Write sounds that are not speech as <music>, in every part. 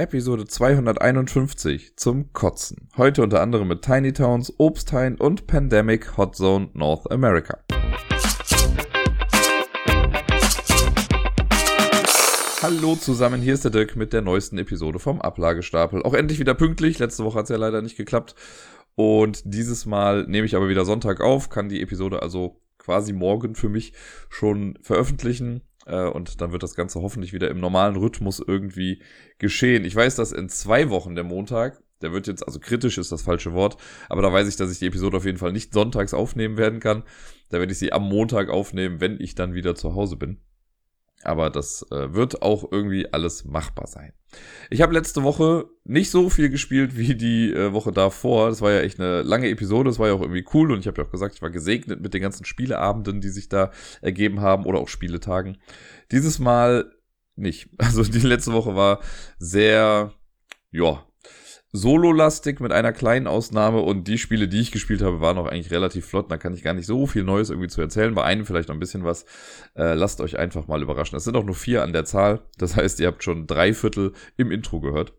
Episode 251 zum Kotzen. Heute unter anderem mit Tiny Towns, Obsthain und Pandemic Hot Zone North America. Hallo zusammen, hier ist der Dirk mit der neuesten Episode vom Ablagestapel. Auch endlich wieder pünktlich, letzte Woche hat es ja leider nicht geklappt. Und dieses Mal nehme ich aber wieder Sonntag auf, kann die Episode also quasi morgen für mich schon veröffentlichen. Äh, und dann wird das Ganze hoffentlich wieder im normalen Rhythmus irgendwie geschehen. Ich weiß, dass in zwei Wochen der Montag, der wird jetzt, also kritisch ist das falsche Wort, aber da weiß ich, dass ich die Episode auf jeden Fall nicht sonntags aufnehmen werden kann. Da werde ich sie am Montag aufnehmen, wenn ich dann wieder zu Hause bin. Aber das äh, wird auch irgendwie alles machbar sein. Ich habe letzte Woche nicht so viel gespielt wie die äh, Woche davor. Das war ja echt eine lange Episode. Das war ja auch irgendwie cool. Und ich habe ja auch gesagt, ich war gesegnet mit den ganzen Spieleabenden, die sich da ergeben haben oder auch Spieletagen. Dieses Mal nicht. <laughs> Also die letzte Woche war sehr, ja, Solo-lastig mit einer kleinen Ausnahme und die Spiele, die ich gespielt habe, waren auch eigentlich relativ flott. Da kann ich gar nicht so viel Neues irgendwie zu erzählen. Bei einem vielleicht noch ein bisschen was. Äh, lasst euch einfach mal überraschen. Es sind auch nur vier an der Zahl. Das heißt, ihr habt schon drei Viertel im Intro gehört.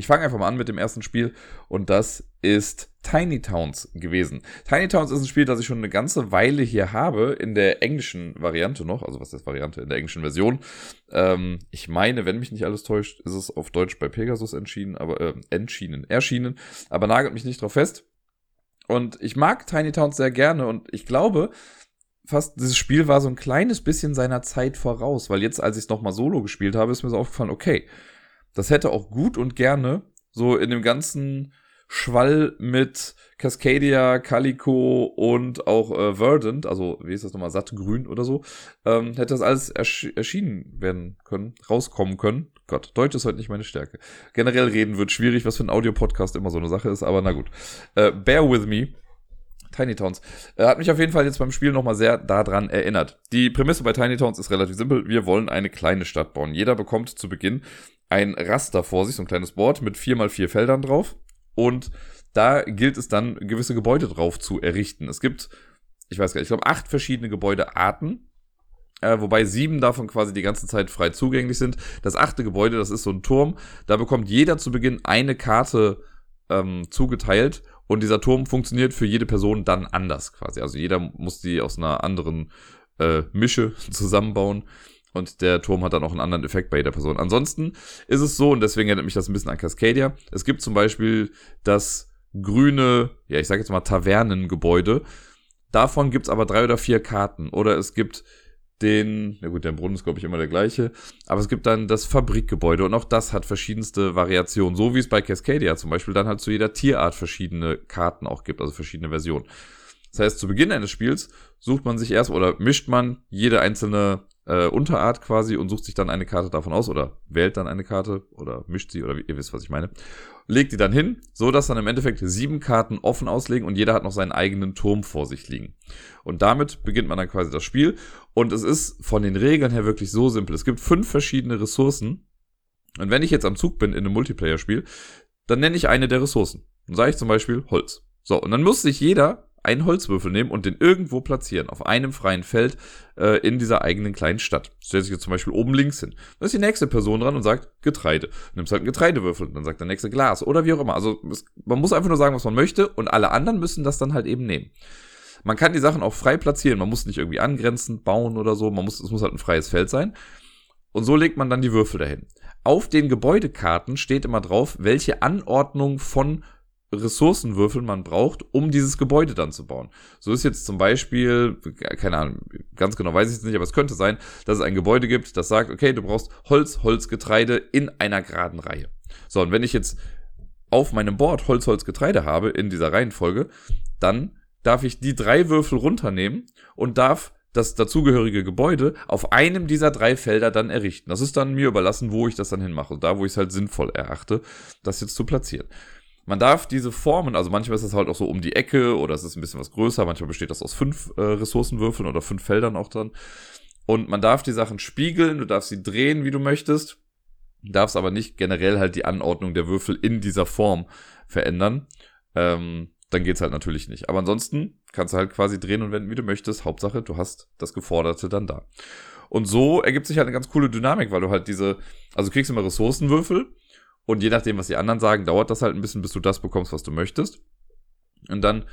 Ich fange einfach mal an mit dem ersten Spiel und das ist Tiny Towns gewesen. Tiny Towns ist ein Spiel, das ich schon eine ganze Weile hier habe, in der englischen Variante noch, also was ist Variante, in der englischen Version. Ähm, ich meine, wenn mich nicht alles täuscht, ist es auf Deutsch bei Pegasus entschieden, aber äh, entschieden, erschienen, aber nagelt mich nicht drauf fest. Und ich mag Tiny Towns sehr gerne und ich glaube, fast dieses Spiel war so ein kleines bisschen seiner Zeit voraus, weil jetzt, als ich es nochmal solo gespielt habe, ist mir so aufgefallen, okay, das hätte auch gut und gerne so in dem ganzen Schwall mit Cascadia, Calico und auch äh, Verdant, also wie ist das nochmal, Sattgrün oder so, ähm, hätte das alles ersch erschienen werden können, rauskommen können. Gott, Deutsch ist heute nicht meine Stärke. Generell reden wird schwierig, was für ein Audiopodcast immer so eine Sache ist, aber na gut. Äh, bear with me. Tiny Towns. Äh, hat mich auf jeden Fall jetzt beim Spiel nochmal sehr daran erinnert. Die Prämisse bei Tiny Towns ist relativ simpel. Wir wollen eine kleine Stadt bauen. Jeder bekommt zu Beginn ein Raster vor sich, so ein kleines Board mit vier mal vier Feldern drauf. Und da gilt es dann, gewisse Gebäude drauf zu errichten. Es gibt, ich weiß gar nicht, ich glaube, acht verschiedene Gebäudearten. Äh, wobei sieben davon quasi die ganze Zeit frei zugänglich sind. Das achte Gebäude, das ist so ein Turm. Da bekommt jeder zu Beginn eine Karte ähm, zugeteilt und dieser Turm funktioniert für jede Person dann anders quasi. Also jeder muss die aus einer anderen äh, Mische <laughs> zusammenbauen. Und der Turm hat dann auch einen anderen Effekt bei jeder Person. Ansonsten ist es so, und deswegen erinnert mich das ein bisschen an Cascadia. Es gibt zum Beispiel das grüne, ja, ich sage jetzt mal Tavernengebäude. Davon gibt's aber drei oder vier Karten. Oder es gibt den, na gut, der Brunnen ist, glaube ich, immer der gleiche. Aber es gibt dann das Fabrikgebäude und auch das hat verschiedenste Variationen. So wie es bei Cascadia zum Beispiel dann halt zu jeder Tierart verschiedene Karten auch gibt, also verschiedene Versionen. Das heißt, zu Beginn eines Spiels sucht man sich erst oder mischt man jede einzelne äh, Unterart quasi und sucht sich dann eine Karte davon aus oder wählt dann eine Karte oder mischt sie oder wie, ihr wisst, was ich meine. Legt die dann hin, so dass dann im Endeffekt sieben Karten offen auslegen und jeder hat noch seinen eigenen Turm vor sich liegen. Und damit beginnt man dann quasi das Spiel. Und es ist von den Regeln her wirklich so simpel. Es gibt fünf verschiedene Ressourcen. Und wenn ich jetzt am Zug bin in einem Multiplayer-Spiel, dann nenne ich eine der Ressourcen. Dann sage ich zum Beispiel Holz. So, und dann muss sich jeder einen Holzwürfel nehmen und den irgendwo platzieren, auf einem freien Feld äh, in dieser eigenen kleinen Stadt. Stellt sich jetzt zum Beispiel oben links hin. Dann ist die nächste Person dran und sagt Getreide. Nimmst halt einen Getreidewürfel, dann sagt der nächste Glas oder wie auch immer. Also es, man muss einfach nur sagen, was man möchte und alle anderen müssen das dann halt eben nehmen. Man kann die Sachen auch frei platzieren, man muss nicht irgendwie angrenzen, bauen oder so, man muss, es muss halt ein freies Feld sein. Und so legt man dann die Würfel dahin. Auf den Gebäudekarten steht immer drauf, welche Anordnung von Ressourcenwürfel man braucht, um dieses Gebäude dann zu bauen. So ist jetzt zum Beispiel, keine Ahnung, ganz genau weiß ich es nicht, aber es könnte sein, dass es ein Gebäude gibt, das sagt, okay, du brauchst Holz, Holz, Getreide in einer geraden Reihe. So, und wenn ich jetzt auf meinem Board Holz, Holz, Getreide habe in dieser Reihenfolge, dann darf ich die drei Würfel runternehmen und darf das dazugehörige Gebäude auf einem dieser drei Felder dann errichten. Das ist dann mir überlassen, wo ich das dann hinmache. Da, wo ich es halt sinnvoll erachte, das jetzt zu platzieren. Man darf diese Formen, also manchmal ist es halt auch so um die Ecke oder es ist ein bisschen was größer, manchmal besteht das aus fünf äh, Ressourcenwürfeln oder fünf Feldern auch dran. Und man darf die Sachen spiegeln, du darfst sie drehen, wie du möchtest, darfst aber nicht generell halt die Anordnung der Würfel in dieser Form verändern. Ähm, dann geht's halt natürlich nicht. Aber ansonsten kannst du halt quasi drehen und wenden, wie du möchtest. Hauptsache, du hast das Geforderte dann da. Und so ergibt sich halt eine ganz coole Dynamik, weil du halt diese, also du kriegst immer Ressourcenwürfel Und je nachdem, was die anderen sagen, dauert das halt ein bisschen, bis du das bekommst, was du möchtest. Und dann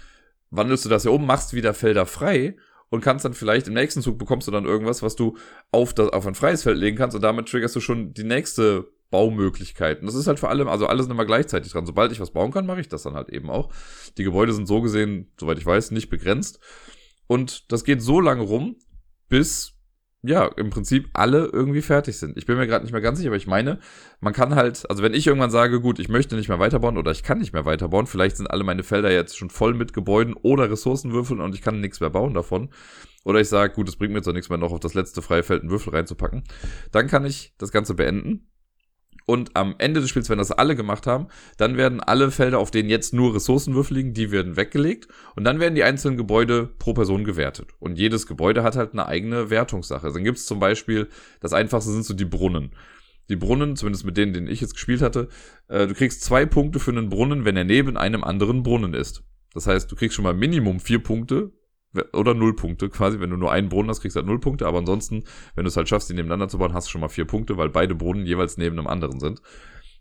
wandelst du das hier um, machst wieder Felder frei und kannst dann vielleicht im nächsten Zug bekommst du dann irgendwas, was du auf, das, auf ein freies Feld legen kannst und damit triggerst du schon die nächste Baumöglichkeit. Und das ist halt für alle, also alle sind immer gleichzeitig dran. Sobald ich was bauen kann, mache ich das dann halt eben auch. Die Gebäude sind so gesehen, soweit ich weiß, nicht begrenzt. Und das geht so lange rum, bis ja, im Prinzip alle irgendwie fertig sind. Ich bin mir gerade nicht mehr ganz sicher, aber ich meine, man kann halt, also wenn ich irgendwann sage, gut, ich möchte nicht mehr weiterbauen oder ich kann nicht mehr weiterbauen, vielleicht sind alle meine Felder jetzt schon voll mit Gebäuden oder Ressourcenwürfeln und ich kann nichts mehr bauen davon. Oder ich sage, gut, es bringt mir jetzt auch nichts mehr, noch auf das letzte freie Feld einen Würfel reinzupacken. Dann kann ich das Ganze beenden und am Ende des Spiels, wenn das alle gemacht haben, dann werden alle Felder, auf denen jetzt nur Ressourcenwürfel liegen, die werden weggelegt. Und dann werden die einzelnen Gebäude pro Person gewertet. Und jedes Gebäude hat halt eine eigene Wertungssache. Also dann gibt es zum Beispiel, das einfachste sind so die Brunnen. Die Brunnen, zumindest mit denen, denen ich jetzt gespielt hatte, äh, du kriegst zwei Punkte für einen Brunnen, wenn er neben einem anderen Brunnen ist. Das heißt, du kriegst schon mal Minimum vier Punkte, oder null Punkte quasi. Wenn du nur einen Brunnen hast, kriegst du halt null Punkte. Aber ansonsten, wenn du es halt schaffst, die nebeneinander zu bauen, hast du schon mal vier Punkte, weil beide Brunnen jeweils neben einem anderen sind.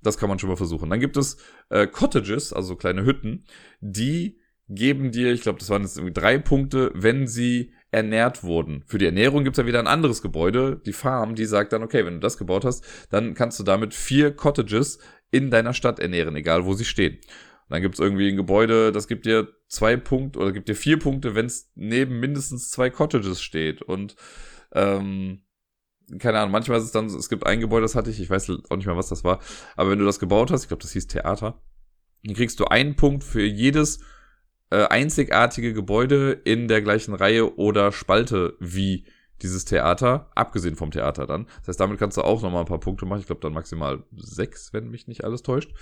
Das kann man schon mal versuchen. Dann gibt es äh, Cottages, also so kleine Hütten, die geben dir, ich glaube, das waren jetzt irgendwie drei Punkte, wenn sie ernährt wurden. Für die Ernährung gibt's ja wieder ein anderes Gebäude, die Farm, die sagt dann, okay, wenn du das gebaut hast, dann kannst du damit vier Cottages in deiner Stadt ernähren, egal wo sie stehen. Und dann gibt's irgendwie ein Gebäude, das gibt dir zwei Punkte oder gibt dir vier Punkte, wenn es neben mindestens zwei Cottages steht. Und ähm, keine Ahnung, manchmal ist es dann, es gibt ein Gebäude, das hatte ich, ich weiß auch nicht mehr, was das war, aber wenn du das gebaut hast, ich glaube, das hieß Theater, dann kriegst du einen Punkt für jedes äh, einzigartige Gebäude in der gleichen Reihe oder Spalte wie dieses Theater, abgesehen vom Theater dann. Das heißt, damit kannst du auch nochmal ein paar Punkte machen. Ich glaube, dann maximal sechs, wenn mich nicht alles täuscht.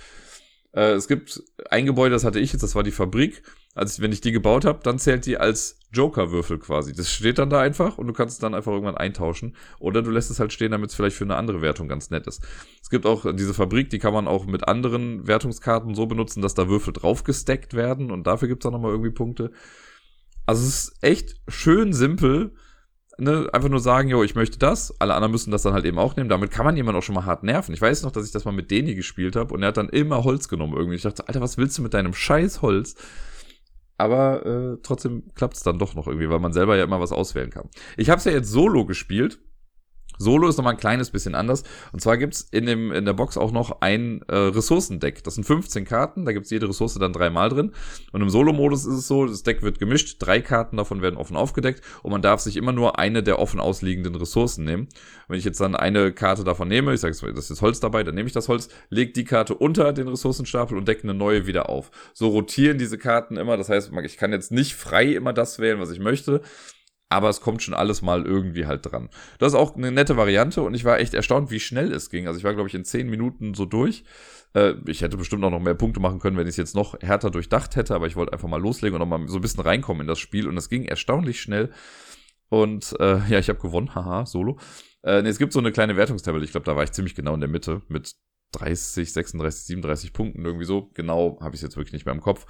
Äh, es gibt ein Gebäude, das hatte ich jetzt, das war die Fabrik. Also wenn ich die gebaut habe, dann zählt die als Joker-Würfel quasi. Das steht dann da einfach und du kannst es dann einfach irgendwann eintauschen. Oder du lässt es halt stehen, damit es vielleicht für eine andere Wertung ganz nett ist. Es gibt auch diese Fabrik, die kann man auch mit anderen Wertungskarten so benutzen, dass da Würfel draufgesteckt werden und dafür gibt es dann nochmal irgendwie Punkte. Also es ist echt schön simpel ne, einfach nur sagen, jo, ich möchte das, alle anderen müssen das dann halt eben auch nehmen. Damit kann man jemanden auch schon mal hart nerven. Ich weiß noch, dass ich das mal mit Deni gespielt habe und er hat dann immer Holz genommen irgendwie. Ich dachte, Alter, was willst du mit deinem scheiß Holz? Aber äh, trotzdem klappt es dann doch noch irgendwie, weil man selber ja immer was auswählen kann. Ich habe es ja jetzt solo gespielt Solo ist nochmal ein kleines bisschen anders. Und zwar gibt's in, dem, in der Box auch noch ein äh, Ressourcendeck. Das sind 15 Karten, da gibt's jede Ressource dann dreimal drin. Und im Solo-Modus ist es so, das Deck wird gemischt, drei Karten davon werden offen aufgedeckt und man darf sich immer nur eine der offen ausliegenden Ressourcen nehmen. Wenn ich jetzt dann eine Karte davon nehme, ich sage, das ist Holz dabei, dann nehme ich das Holz, lege die Karte unter den Ressourcenstapel und decke eine neue wieder auf. So rotieren diese Karten immer, das heißt, ich kann jetzt nicht frei immer das wählen, was ich möchte, aber es kommt schon alles mal irgendwie halt dran. Das ist auch eine nette Variante und ich war echt erstaunt, wie schnell es ging. Also ich war, glaube ich, in zehn Minuten so durch. Äh, ich hätte bestimmt auch noch mehr Punkte machen können, wenn ich es jetzt noch härter durchdacht hätte, aber ich wollte einfach mal loslegen und noch mal so ein bisschen reinkommen in das Spiel und es ging erstaunlich schnell. Und äh, ja, ich habe gewonnen, <laughs> haha, solo. Äh, nee, es gibt so eine kleine Wertungstabelle, ich glaube, da war ich ziemlich genau in der Mitte mit 30, 36, 37 Punkten irgendwie so. Genau habe ich es jetzt wirklich nicht mehr im Kopf.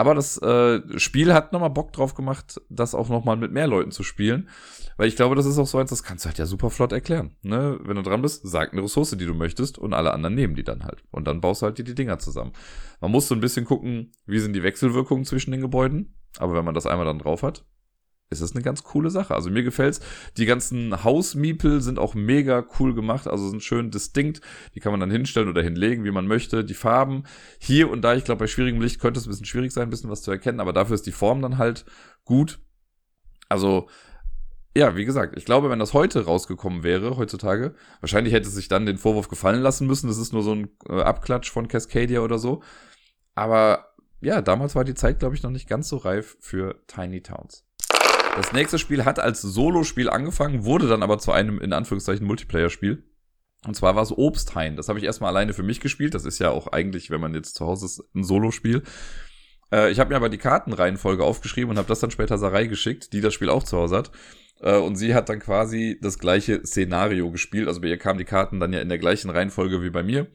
Aber das äh, Spiel hat nochmal Bock drauf gemacht, das auch nochmal mit mehr Leuten zu spielen. Weil ich glaube, das ist auch so eins, das kannst du halt ja super flott erklären. Ne? Wenn du dran bist, sag eine Ressource, die du möchtest und alle anderen nehmen die dann halt. Und dann baust du halt die, die Dinger zusammen. Man muss so ein bisschen gucken, wie sind die Wechselwirkungen zwischen den Gebäuden. Aber wenn man das einmal dann drauf hat, ist das eine ganz coole Sache. Also mir gefällt's. Die ganzen Hausmiepel sind auch mega cool gemacht, also sind schön distinkt. Die kann man dann hinstellen oder hinlegen, wie man möchte. Die Farben hier und da, ich glaube, bei schwierigem Licht könnte es ein bisschen schwierig sein, ein bisschen was zu erkennen, aber dafür ist die Form dann halt gut. Also ja, wie gesagt, ich glaube, wenn das heute rausgekommen wäre, heutzutage, wahrscheinlich hätte es sich dann den Vorwurf gefallen lassen müssen. Das ist nur so ein äh, Abklatsch von Cascadia oder so. Aber ja, damals war die Zeit, glaube ich, noch nicht ganz so reif für Tiny Towns. Das nächste Spiel hat als Solo-Spiel angefangen, wurde dann aber zu einem, in Anführungszeichen, Multiplayer-Spiel. Und zwar war es Obsthain. Das habe ich erstmal alleine für mich gespielt. Das ist ja auch eigentlich, wenn man jetzt zu Hause ist, ein Solo-Spiel. Äh, ich habe mir aber die Kartenreihenfolge aufgeschrieben und habe das dann später Sarai geschickt, die das Spiel auch zu Hause hat. Äh, und sie hat dann quasi das gleiche Szenario gespielt. Also bei ihr kamen die Karten dann ja in der gleichen Reihenfolge wie bei mir.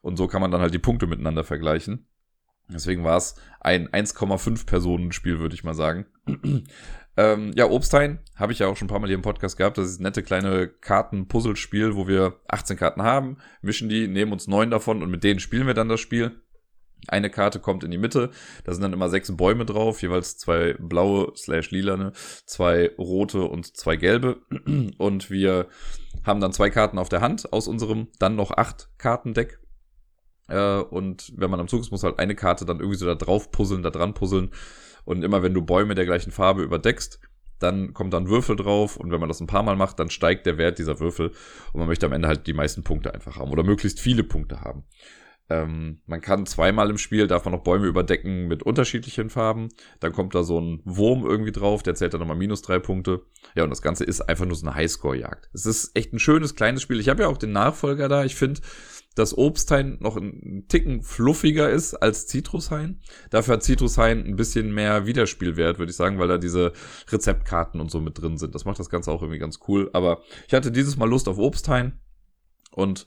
Und so kann man dann halt die Punkte miteinander vergleichen. Deswegen war es ein 1,5 Personen Spiel, würde ich mal sagen. Ähm, ja, Obstein habe ich ja auch schon ein paar Mal hier im Podcast gehabt. Das ist ein nette kleine Karten-Puzzle-Spiel, wo wir 18 Karten haben, mischen die, nehmen uns neun davon und mit denen spielen wir dann das Spiel. Eine Karte kommt in die Mitte, da sind dann immer sechs Bäume drauf, jeweils zwei blaue slash lilane, zwei rote und zwei gelbe. <clears throat> Und wir haben dann zwei Karten auf der Hand aus unserem dann noch acht Kartendeck. Äh, und wenn man am Zug ist, muss halt eine Karte dann irgendwie so da drauf puzzeln, da dran puzzeln. Und immer wenn du Bäume der gleichen Farbe überdeckst, dann kommt dann Würfel drauf und wenn man das ein paar Mal macht, dann steigt der Wert dieser Würfel und man möchte am Ende halt die meisten Punkte einfach haben oder möglichst viele Punkte haben. Ähm, man kann zweimal im Spiel, darf man noch Bäume überdecken mit unterschiedlichen Farben. Dann kommt da so ein Wurm irgendwie drauf, der zählt dann nochmal minus drei Punkte. Ja, und das Ganze ist einfach nur so eine Highscore-Jagd. Es ist echt ein schönes, kleines Spiel. Ich habe ja auch den Nachfolger da. Ich finde, dass Obsthain noch ein Ticken fluffiger ist als Citrushain. Dafür hat Citrushain ein bisschen mehr Wiederspielwert, würde ich sagen, weil da diese Rezeptkarten und so mit drin sind. Das macht das Ganze auch irgendwie ganz cool. Aber ich hatte dieses Mal Lust auf Obsthain und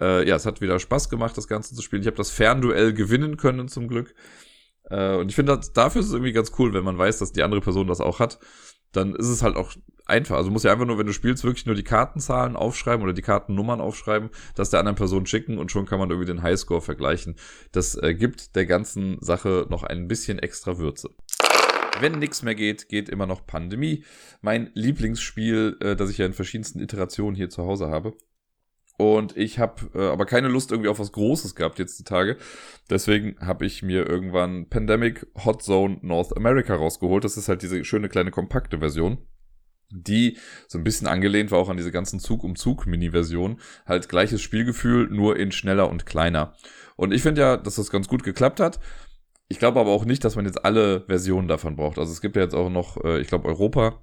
äh, ja, es hat wieder Spaß gemacht, das Ganze zu spielen. Ich habe das Fernduell gewinnen können, zum Glück. Äh, und ich finde, dafür ist es irgendwie ganz cool, wenn man weiß, dass die andere Person das auch hat. Dann ist es halt auch einfach. Also du musst ja einfach nur, wenn du spielst, wirklich nur die Kartenzahlen aufschreiben oder die Kartennummern aufschreiben, das der anderen Person schicken und schon kann man irgendwie den Highscore vergleichen. Das äh, gibt der ganzen Sache noch ein bisschen extra Würze. Wenn nichts mehr geht, geht immer noch Pandemie. Mein Lieblingsspiel, äh, das ich ja in verschiedensten Iterationen hier zu Hause habe. Und ich habe äh, aber keine Lust irgendwie auf was Großes gehabt jetzt die Tage. Deswegen habe ich mir irgendwann Pandemic Hot Zone North America rausgeholt. Das ist halt diese schöne kleine kompakte Version die so ein bisschen angelehnt war auch an diese ganzen Zug um Zug Mini-Version. Halt gleiches Spielgefühl, nur in schneller und kleiner. Und ich finde ja, dass das ganz gut geklappt hat. Ich glaube aber auch nicht, dass man jetzt alle Versionen davon braucht. Also es gibt ja jetzt auch noch, äh, ich glaube, Europa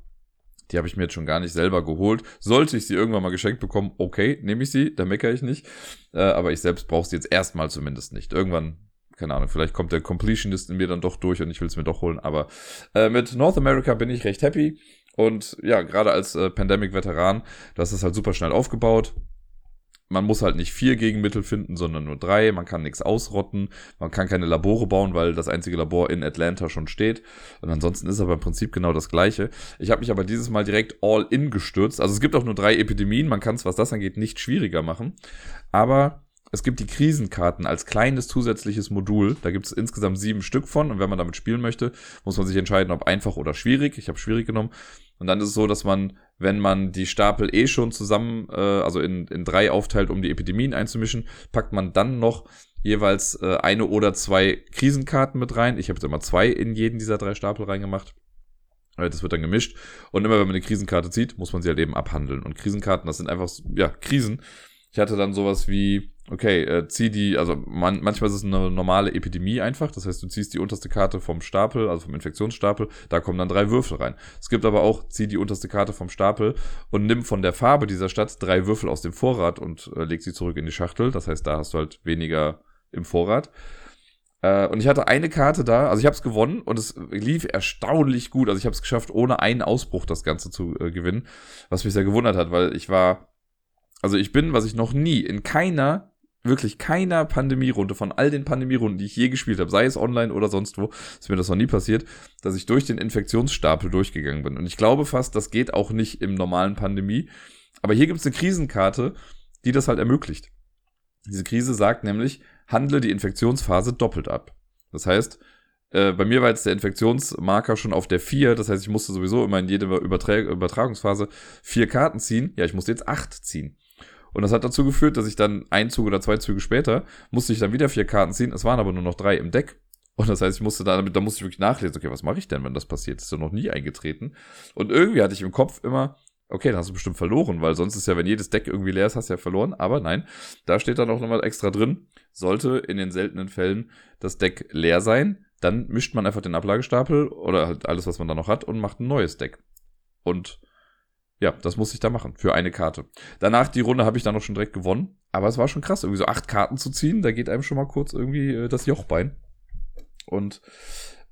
die habe ich mir jetzt schon gar nicht selber geholt. Sollte ich sie irgendwann mal geschenkt bekommen, okay, nehme ich sie, da meckere ich nicht. Äh, aber ich selbst brauche sie jetzt erstmal zumindest nicht. Irgendwann, keine Ahnung, vielleicht kommt der Completionist in mir dann doch durch und ich will es mir doch holen. Aber äh, mit North America bin ich recht happy. Und ja, gerade als äh, Pandemic-Veteran, das ist halt super schnell aufgebaut man muss halt nicht vier Gegenmittel finden, sondern nur drei. Man kann nichts ausrotten. Man kann keine Labore bauen, weil das einzige Labor in Atlanta schon steht. Und ansonsten ist aber im Prinzip genau das Gleiche. Ich habe mich aber dieses Mal direkt all in gestürzt. Also es gibt auch nur drei Epidemien. Man kann es, was das angeht, nicht schwieriger machen. Aber es gibt die Krisenkarten als kleines zusätzliches Modul. Da gibt es insgesamt sieben Stück von. Und wenn man damit spielen möchte, muss man sich entscheiden, ob einfach oder schwierig. Ich habe schwierig genommen. Und dann ist es so, dass man, wenn man die Stapel eh schon zusammen, äh, also in, in drei aufteilt, um die Epidemien einzumischen, packt man dann noch jeweils äh, eine oder zwei Krisenkarten mit rein. Ich habe jetzt immer zwei in jeden dieser drei Stapel reingemacht. Äh, das wird dann gemischt. Und immer wenn man eine Krisenkarte zieht, muss man sie halt eben abhandeln. Und Krisenkarten, das sind einfach, ja, Krisen. Ich hatte dann sowas wie, okay, äh, zieh die, also man, manchmal ist es eine normale Epidemie einfach, das heißt, du ziehst die unterste Karte vom Stapel, also vom Infektionsstapel, da kommen dann drei Würfel rein. Es gibt aber auch, zieh die unterste Karte vom Stapel und nimm von der Farbe dieser Stadt drei Würfel aus dem Vorrat und äh, leg sie zurück in die Schachtel, das heißt, da hast du halt weniger im Vorrat. Äh, und ich hatte eine Karte da, also ich habe es gewonnen und es lief erstaunlich gut. Also ich habe es geschafft, ohne einen Ausbruch das Ganze zu äh, gewinnen, was mich sehr gewundert hat, weil ich war, also ich bin, was ich noch nie in keiner wirklich keiner Pandemierunde von all den Pandemierunden, die ich je gespielt habe, sei es online oder sonst wo, ist mir das noch nie passiert, dass ich durch den Infektionsstapel durchgegangen bin. Und ich glaube fast, das geht auch nicht im normalen Pandemie. Aber hier gibt es eine Krisenkarte, die das halt ermöglicht. Diese Krise sagt nämlich, handle die Infektionsphase doppelt ab. Das heißt, äh, bei mir war jetzt der Infektionsmarker schon auf der 4, das heißt, ich musste sowieso immer in jede Übertra Übertragungsphase vier Karten ziehen. Ja, ich musste jetzt acht ziehen. Und das hat dazu geführt, dass ich dann ein Zug oder zwei Züge später musste ich dann wieder vier Karten ziehen. Es waren aber nur noch drei im Deck. Und das heißt, ich musste da, da musste ich wirklich nachlesen, okay, was mache ich denn, wenn das passiert? Das ist ja noch nie eingetreten. Und irgendwie hatte ich im Kopf immer, okay, dann hast du bestimmt verloren, weil sonst ist ja, wenn jedes Deck irgendwie leer ist, hast du ja verloren. Aber nein, da steht dann auch nochmal extra drin, sollte in den seltenen Fällen das Deck leer sein, dann mischt man einfach den Ablagestapel oder halt alles, was man da noch hat und macht ein neues Deck. Und ja, das muss ich da machen für eine Karte. Danach die Runde habe ich dann noch schon direkt gewonnen. Aber es war schon krass, irgendwie so acht Karten zu ziehen. Da geht einem schon mal kurz irgendwie äh, das Jochbein. Und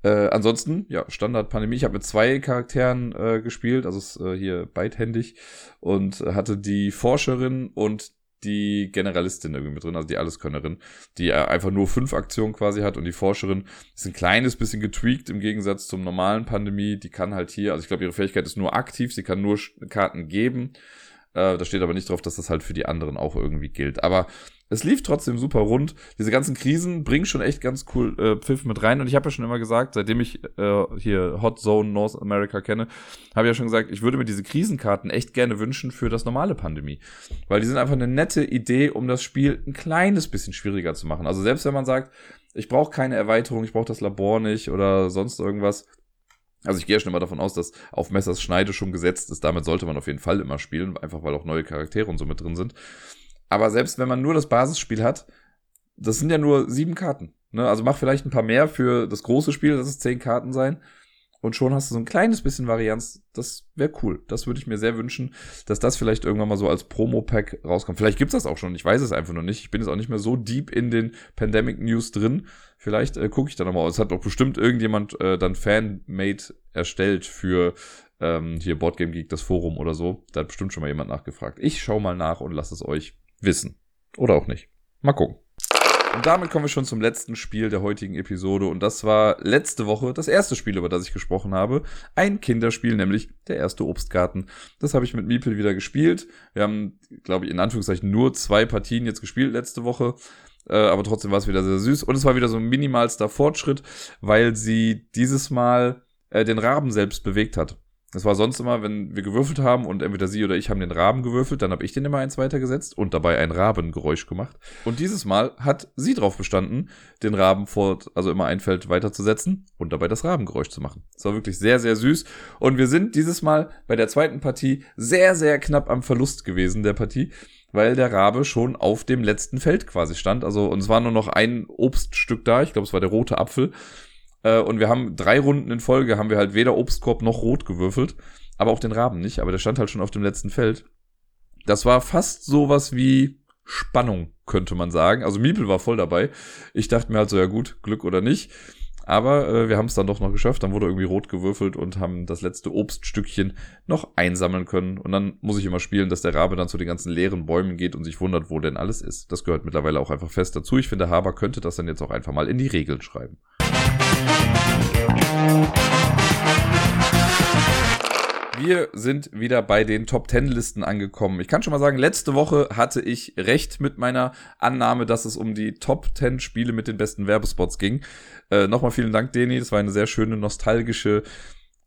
äh, ansonsten, ja, Standard-Pandemie. Ich habe mit zwei Charakteren äh, gespielt, also äh, hier beidhändig. Und hatte die Forscherin und die Generalistin irgendwie mit drin, also die Alleskönnerin, die einfach nur fünf Aktionen quasi hat und die Forscherin ist ein kleines bisschen getweakt im Gegensatz zum normalen Pandemie. Die kann halt hier, also ich glaube, ihre Fähigkeit ist nur aktiv, sie kann nur Karten geben. Äh, da steht aber nicht drauf, dass das halt für die anderen auch irgendwie gilt. Aber es lief trotzdem super rund. Diese ganzen Krisen bringen schon echt ganz cool äh, Pfiff mit rein. Und ich habe ja schon immer gesagt, seitdem ich äh, hier Hot Zone North America kenne, habe ich ja schon gesagt, ich würde mir diese Krisenkarten echt gerne wünschen für das normale Pandemie. Weil die sind einfach eine nette Idee, um das Spiel ein kleines bisschen schwieriger zu machen. Also selbst wenn man sagt, ich brauche keine Erweiterung, ich brauche das Labor nicht oder sonst irgendwas. Also ich gehe ja schon immer davon aus, dass auf Messers Schneide schon gesetzt ist. Damit sollte man auf jeden Fall immer spielen, einfach weil auch neue Charaktere und so mit drin sind. Aber selbst wenn man nur das Basisspiel hat, das sind ja nur sieben Karten. Ne? Also mach vielleicht ein paar mehr für das große Spiel, dass es zehn Karten sein. Und schon hast du so ein kleines bisschen Varianz. Das wäre cool. Das würde ich mir sehr wünschen, dass das vielleicht irgendwann mal so als Promo-Pack rauskommt. Vielleicht gibt's das auch schon. Ich weiß es einfach noch nicht. Ich bin jetzt auch nicht mehr so deep in den Pandemic News drin. Vielleicht äh, gucke ich da nochmal. Es hat doch bestimmt irgendjemand äh, dann Fanmade erstellt für ähm, hier Boardgame Geek, das Forum oder so. Da hat bestimmt schon mal jemand nachgefragt. Ich schau mal nach und lasse es euch wissen. Oder auch nicht. Mal gucken. Und damit kommen wir schon zum letzten Spiel der heutigen Episode. Und das war letzte Woche das erste Spiel, über das ich gesprochen habe. Ein Kinderspiel, nämlich der erste Obstgarten. Das habe ich mit Miepel wieder gespielt. Wir haben, glaube ich, in Anführungszeichen nur zwei Partien jetzt gespielt letzte Woche. Äh, aber trotzdem war es wieder sehr süß. Und es war wieder so ein minimalster Fortschritt, weil sie dieses Mal äh, den Raben selbst bewegt hat. Das war sonst immer, wenn wir gewürfelt haben und entweder sie oder ich haben den Raben gewürfelt, dann habe ich den immer eins weitergesetzt und dabei ein Rabengeräusch gemacht. Und dieses Mal hat sie drauf bestanden, den Raben fort, also immer ein Feld weiterzusetzen und dabei das Rabengeräusch zu machen. Das war wirklich sehr, sehr süß. Und wir sind dieses Mal bei der zweiten Partie sehr, sehr knapp am Verlust gewesen der Partie, weil der Rabe schon auf dem letzten Feld quasi stand. Also, und es war nur noch ein Obststück da. Ich glaube, es war der rote Apfel. Äh, und wir haben drei Runden in Folge, haben wir halt weder Obstkorb noch Rot gewürfelt, aber auch den Raben nicht, aber der stand halt schon auf dem letzten Feld. Das war fast sowas wie Spannung, könnte man sagen. Also Miepel war voll dabei. Ich dachte mir halt so, ja gut, Glück oder nicht. Aber äh, wir haben es dann doch noch geschafft. Dann wurde irgendwie rot gewürfelt und haben das letzte Obststückchen noch einsammeln können. Und dann muss ich immer spielen, dass der Rabe dann zu den ganzen leeren Bäumen geht und sich wundert, wo denn alles ist. Das gehört mittlerweile auch einfach fest dazu. Ich finde, Haber könnte das dann jetzt auch einfach mal in die Regeln schreiben. Wir sind wieder bei den Top 10 Listen angekommen. Ich kann schon mal sagen, letzte Woche hatte ich recht mit meiner Annahme, dass es um die Top 10 Spiele mit den besten Werbespots ging. Äh, Nochmal vielen Dank, Deni. Das war eine sehr schöne, nostalgische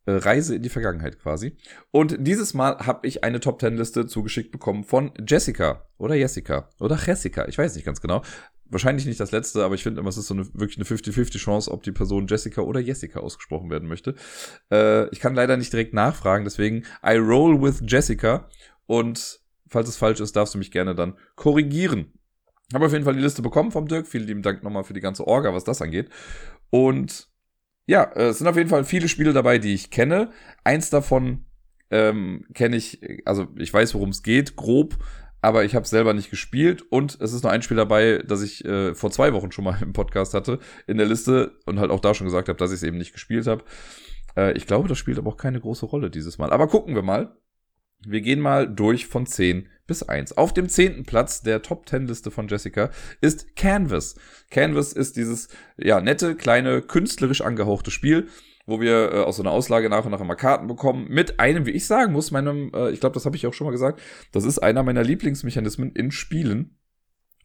Reise in die Vergangenheit quasi. Und dieses Mal habe ich eine Top 10 Liste zugeschickt bekommen von Jessica oder Jessica oder Jessica. Ich weiß nicht ganz genau wahrscheinlich nicht das letzte, aber ich finde immer, es ist so eine, wirklich eine 50-50 Chance, ob die Person Jessica oder Jessica ausgesprochen werden möchte. Äh, ich kann leider nicht direkt nachfragen, deswegen I roll with Jessica und falls es falsch ist, darfst du mich gerne dann korrigieren. Habe auf jeden Fall die Liste bekommen vom Dirk. Vielen lieben Dank nochmal für die ganze Orga, was das angeht. Und ja, äh, es sind auf jeden Fall viele Spiele dabei, die ich kenne. Eins davon ähm, kenne ich, also ich weiß, worum es geht, grob aber ich habe selber nicht gespielt und es ist noch ein Spiel dabei, das ich äh, vor zwei Wochen schon mal <laughs> im Podcast hatte in der Liste und halt auch da schon gesagt habe, dass ich es eben nicht gespielt habe. Äh, ich glaube, das spielt aber auch keine große Rolle dieses Mal. Aber gucken wir mal. Wir gehen mal durch von 10 bis 1. Auf dem zehnten Platz der Top 10 Liste von Jessica ist Canvas. Canvas ist dieses ja nette kleine künstlerisch angehauchte Spiel, wo wir äh, aus so einer Auslage nach und nach immer Karten bekommen. Mit einem, wie ich sagen muss, meinem, äh, ich glaube, das habe ich auch schon mal gesagt, das ist einer meiner Lieblingsmechanismen in Spielen.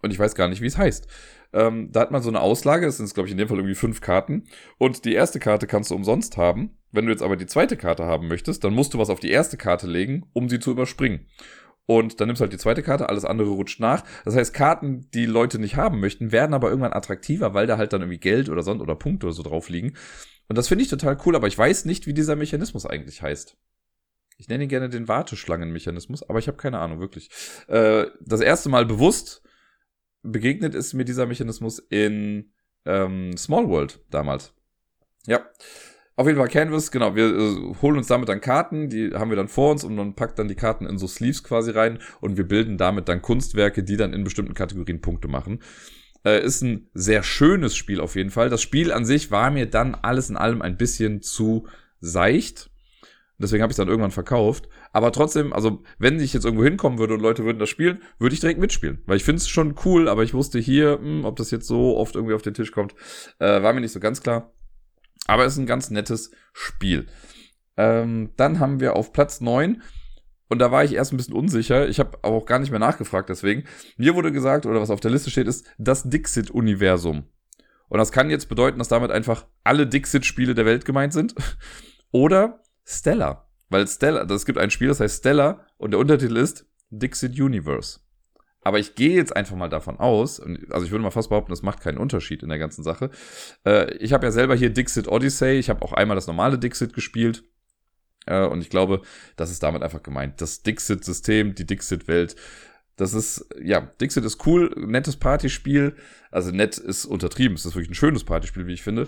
Und ich weiß gar nicht, wie es heißt. Ähm, da hat man so eine Auslage, das sind, glaube ich, in dem Fall irgendwie fünf Karten. Und die erste Karte kannst du umsonst haben. Wenn du jetzt aber die zweite Karte haben möchtest, dann musst du was auf die erste Karte legen, um sie zu überspringen. Und dann nimmst du halt die zweite Karte, alles andere rutscht nach. Das heißt, Karten, die Leute nicht haben möchten, werden aber irgendwann attraktiver, weil da halt dann irgendwie Geld oder Sonst oder Punkte oder so drauf liegen. Und das finde ich total cool, aber ich weiß nicht, wie dieser Mechanismus eigentlich heißt. Ich nenne ihn gerne den Warteschlangenmechanismus, aber ich habe keine Ahnung, wirklich. Äh, das erste Mal bewusst begegnet ist mir dieser Mechanismus in ähm, Small World damals. Ja. Auf jeden Fall Canvas, genau, wir äh, holen uns damit dann Karten, die haben wir dann vor uns und man packt dann die Karten in so Sleeves quasi rein und wir bilden damit dann Kunstwerke, die dann in bestimmten Kategorien Punkte machen. Äh, ist ein sehr schönes Spiel auf jeden Fall. Das Spiel an sich war mir dann alles in allem ein bisschen zu seicht. Deswegen habe ich es dann irgendwann verkauft. Aber trotzdem, also wenn ich jetzt irgendwo hinkommen würde und Leute würden das spielen, würde ich direkt mitspielen. Weil ich finde es schon cool, aber ich wusste hier, mh, hm, ob das jetzt so oft irgendwie auf den Tisch kommt, äh, war mir nicht so ganz klar. Aber es ist ein ganz nettes Spiel. Ähm, dann haben wir auf Platz neun und da war ich erst ein bisschen unsicher. Ich habe auch gar nicht mehr nachgefragt deswegen. Mir wurde gesagt, oder was auf der Liste steht, ist das Dixit-Universum. Und das kann jetzt bedeuten, dass damit einfach alle Dixit-Spiele der Welt gemeint sind. <laughs> Oder Stella. Weil Stella, das gibt ein Spiel, das heißt Stella und der Untertitel ist Dixit Universe. Aber ich gehe jetzt einfach mal davon aus, also ich würde mal fast behaupten, das macht keinen Unterschied in der ganzen Sache. Äh, ich habe ja selber hier Dixit Odyssey, ich habe auch einmal das normale Dixit gespielt. Äh, und ich glaube, das ist damit einfach gemeint. Das Dixit-System, die Dixit-Welt. Das ist, ja, Dixit ist cool, nettes Partyspiel. Also nett ist untertrieben, es ist wirklich ein schönes Partyspiel, wie ich finde.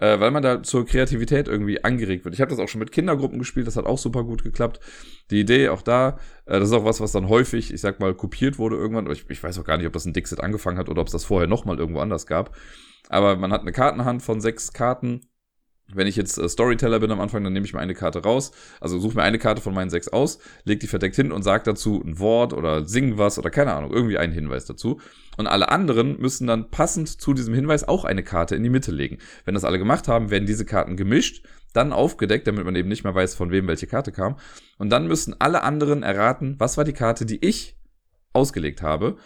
Äh, weil man da zur Kreativität irgendwie angeregt wird. Ich habe das auch schon mit Kindergruppen gespielt, das hat auch super gut geklappt. Die Idee auch da, äh, das ist auch was, was dann häufig, ich sag mal, kopiert wurde irgendwann. Ich, ich weiß auch gar nicht, ob das ein Dixit angefangen hat oder ob es das vorher nochmal irgendwo anders gab. Aber man hat eine Kartenhand von sechs Karten wenn ich jetzt äh, Storyteller bin am Anfang, dann nehme ich mir eine Karte raus, also suche mir eine Karte von meinen sechs aus, lege die verdeckt hin und sage dazu ein Wort oder sing was oder keine Ahnung, irgendwie einen Hinweis dazu. Und alle anderen müssen dann passend zu diesem Hinweis auch eine Karte in die Mitte legen. Wenn das alle gemacht haben, werden diese Karten gemischt, dann aufgedeckt, damit man eben nicht mehr weiß, von wem welche Karte kam. Und dann müssen alle anderen erraten, was war die Karte, die ich ausgelegt habe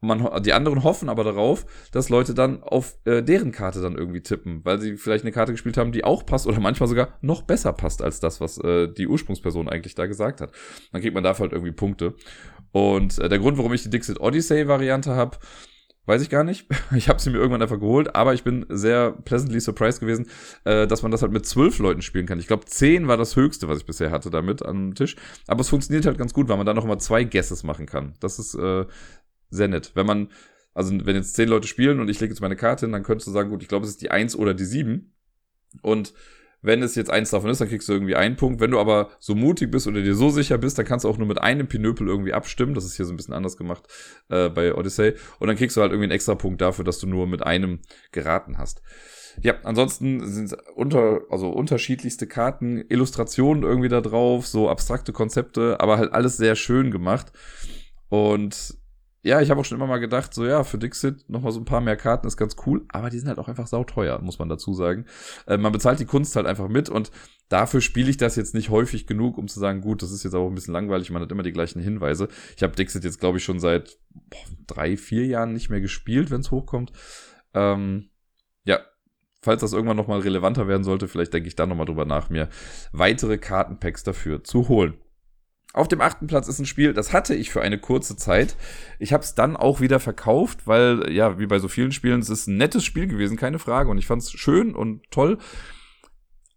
man, die anderen hoffen aber darauf, dass Leute dann auf äh, deren Karte dann irgendwie tippen, weil sie vielleicht eine Karte gespielt haben, die auch passt oder manchmal sogar noch besser passt als das, was äh, die Ursprungsperson eigentlich da gesagt hat. Dann kriegt man dafür halt irgendwie Punkte. Und äh, der Grund, warum ich die Dixit Odyssey Variante habe, weiß ich gar nicht. <laughs> Ich habe sie mir irgendwann einfach geholt, aber ich bin sehr pleasantly surprised gewesen, äh, dass man das halt mit zwölf Leuten spielen kann. Ich glaube, zehn war das höchste, was ich bisher hatte damit am Tisch. Aber es funktioniert halt ganz gut, weil man da noch mal zwei Guesses machen kann. Das ist äh, sehr nett. Wenn man, also wenn jetzt zehn Leute spielen und ich lege jetzt meine Karte hin, dann könntest du sagen, gut, ich glaube, es ist die eins oder die sieben. Und wenn es jetzt eins davon ist, dann kriegst du irgendwie einen Punkt. Wenn du aber so mutig bist oder dir so sicher bist, dann kannst du auch nur mit einem Pinöpel irgendwie abstimmen. Das ist hier so ein bisschen anders gemacht äh, bei Odyssey. Und dann kriegst du halt irgendwie einen extra Punkt dafür, dass du nur mit einem geraten hast. Ja, ansonsten sind unter, also unterschiedlichste Karten, Illustrationen irgendwie da drauf, so abstrakte Konzepte, aber halt alles sehr schön gemacht. Und ja, ich habe auch schon immer mal gedacht, so ja, für Dixit nochmal so ein paar mehr Karten ist ganz cool, aber die sind halt auch einfach sauteuer, muss man dazu sagen. Äh, man bezahlt die Kunst halt einfach mit und dafür spiele ich das jetzt nicht häufig genug, um zu sagen, gut, das ist jetzt auch ein bisschen langweilig, man hat immer die gleichen Hinweise. Ich habe Dixit jetzt, glaube ich, schon seit boah, drei, vier Jahren nicht mehr gespielt, wenn es hochkommt. Ähm, ja, falls das irgendwann nochmal relevanter werden sollte, vielleicht denke ich da nochmal drüber nach, mir weitere Kartenpacks dafür zu holen. Auf dem achten Platz ist ein Spiel, das hatte ich für eine kurze Zeit. Ich habe es dann auch wieder verkauft, weil, ja, wie bei so vielen Spielen, es ist ein nettes Spiel gewesen, keine Frage. Und ich fand es schön und toll.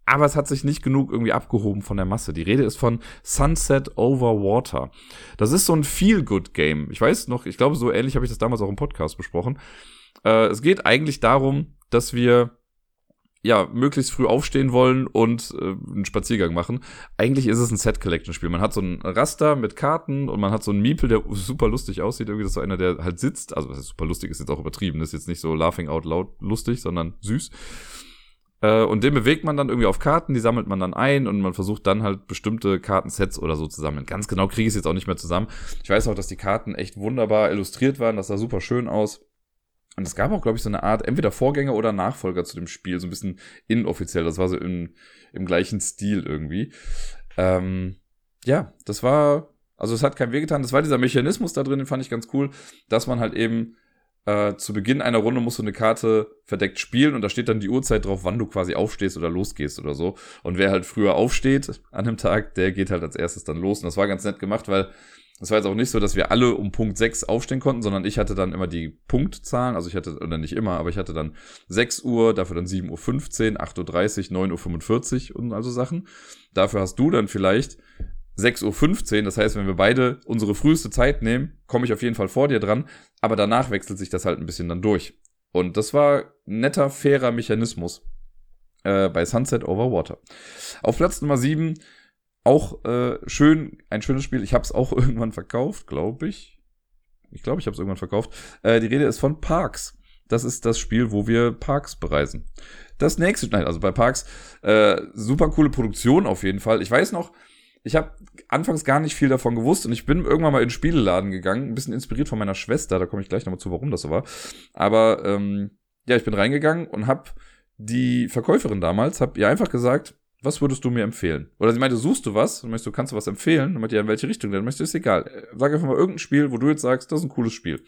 Aber es hat sich nicht genug irgendwie abgehoben von der Masse. Die Rede ist von Sunset Over Water. Das ist so ein Feel-Good-Game. Ich weiß noch, ich glaube, so ähnlich habe ich das damals auch im Podcast besprochen. Äh, es geht eigentlich darum, dass wir ja, möglichst früh aufstehen wollen und äh, einen Spaziergang machen. Eigentlich ist es ein Set-Collection-Spiel. Man hat so ein Raster mit Karten und man hat so einen Miepel, der super lustig aussieht. Irgendwie das ist so einer, der halt sitzt. Also, das ist super lustig, ist jetzt auch übertrieben. Das ist jetzt nicht so laughing out loud lustig, sondern süß. Äh, und den bewegt man dann irgendwie auf Karten, die sammelt man dann ein und man versucht dann halt bestimmte Kartensets oder so zu sammeln. Ganz genau kriege ich es jetzt auch nicht mehr zusammen. Ich weiß auch, dass die Karten echt wunderbar illustriert waren. Das sah super schön aus. Und es gab auch, glaube ich, so eine Art, entweder Vorgänger oder Nachfolger zu dem Spiel, so ein bisschen inoffiziell. Das war so im, im gleichen Stil irgendwie. Ähm, ja, das war, also es hat kein wehgetan. Das war dieser Mechanismus da drin, den fand ich ganz cool, dass man halt eben äh, zu Beginn einer Runde musst du eine Karte verdeckt spielen und da steht dann die Uhrzeit drauf, wann du quasi aufstehst oder losgehst oder so. Und wer halt früher aufsteht an dem Tag, der geht halt als erstes dann los. Und das war ganz nett gemacht, weil das war jetzt auch nicht so, dass wir alle um Punkt 6 aufstehen konnten, sondern ich hatte dann immer die Punktzahlen, also ich hatte, oder nicht immer, aber ich hatte dann 6 Uhr, dafür dann 7.15 Uhr, 8.30 Uhr, 9.45 Uhr und also Sachen. Dafür hast du dann vielleicht 6.15 Uhr, das heißt, wenn wir beide unsere früheste Zeit nehmen, komme ich auf jeden Fall vor dir dran, aber danach wechselt sich das halt ein bisschen dann durch. Und das war netter, fairer Mechanismus äh, bei Sunset Over Water. Auf Platz Nummer 7 auch äh, schön, ein schönes Spiel. Ich habe es auch <laughs> irgendwann verkauft, glaube ich. Ich glaube, ich habe es irgendwann verkauft. Äh, die Rede ist von Parks. Das ist das Spiel, wo wir Parks bereisen. Das nächste, nein, also bei Parks, äh, super coole Produktion auf jeden Fall. Ich weiß noch, ich habe anfangs gar nicht viel davon gewusst und ich bin irgendwann mal in den Spieleladen gegangen, ein bisschen inspiriert von meiner Schwester, da komme ich gleich nochmal zu, warum das so war. Aber ähm, ja, ich bin reingegangen und habe die Verkäuferin damals, habe ihr einfach gesagt, was würdest du mir empfehlen? Oder sie meinte, suchst du was? Und möchtest du, kannst du was empfehlen? Und meinte, ja, in welche Richtung denn? Möchtest du, ist egal. Sag einfach mal irgendein Spiel, wo du jetzt sagst, das ist ein cooles Spiel.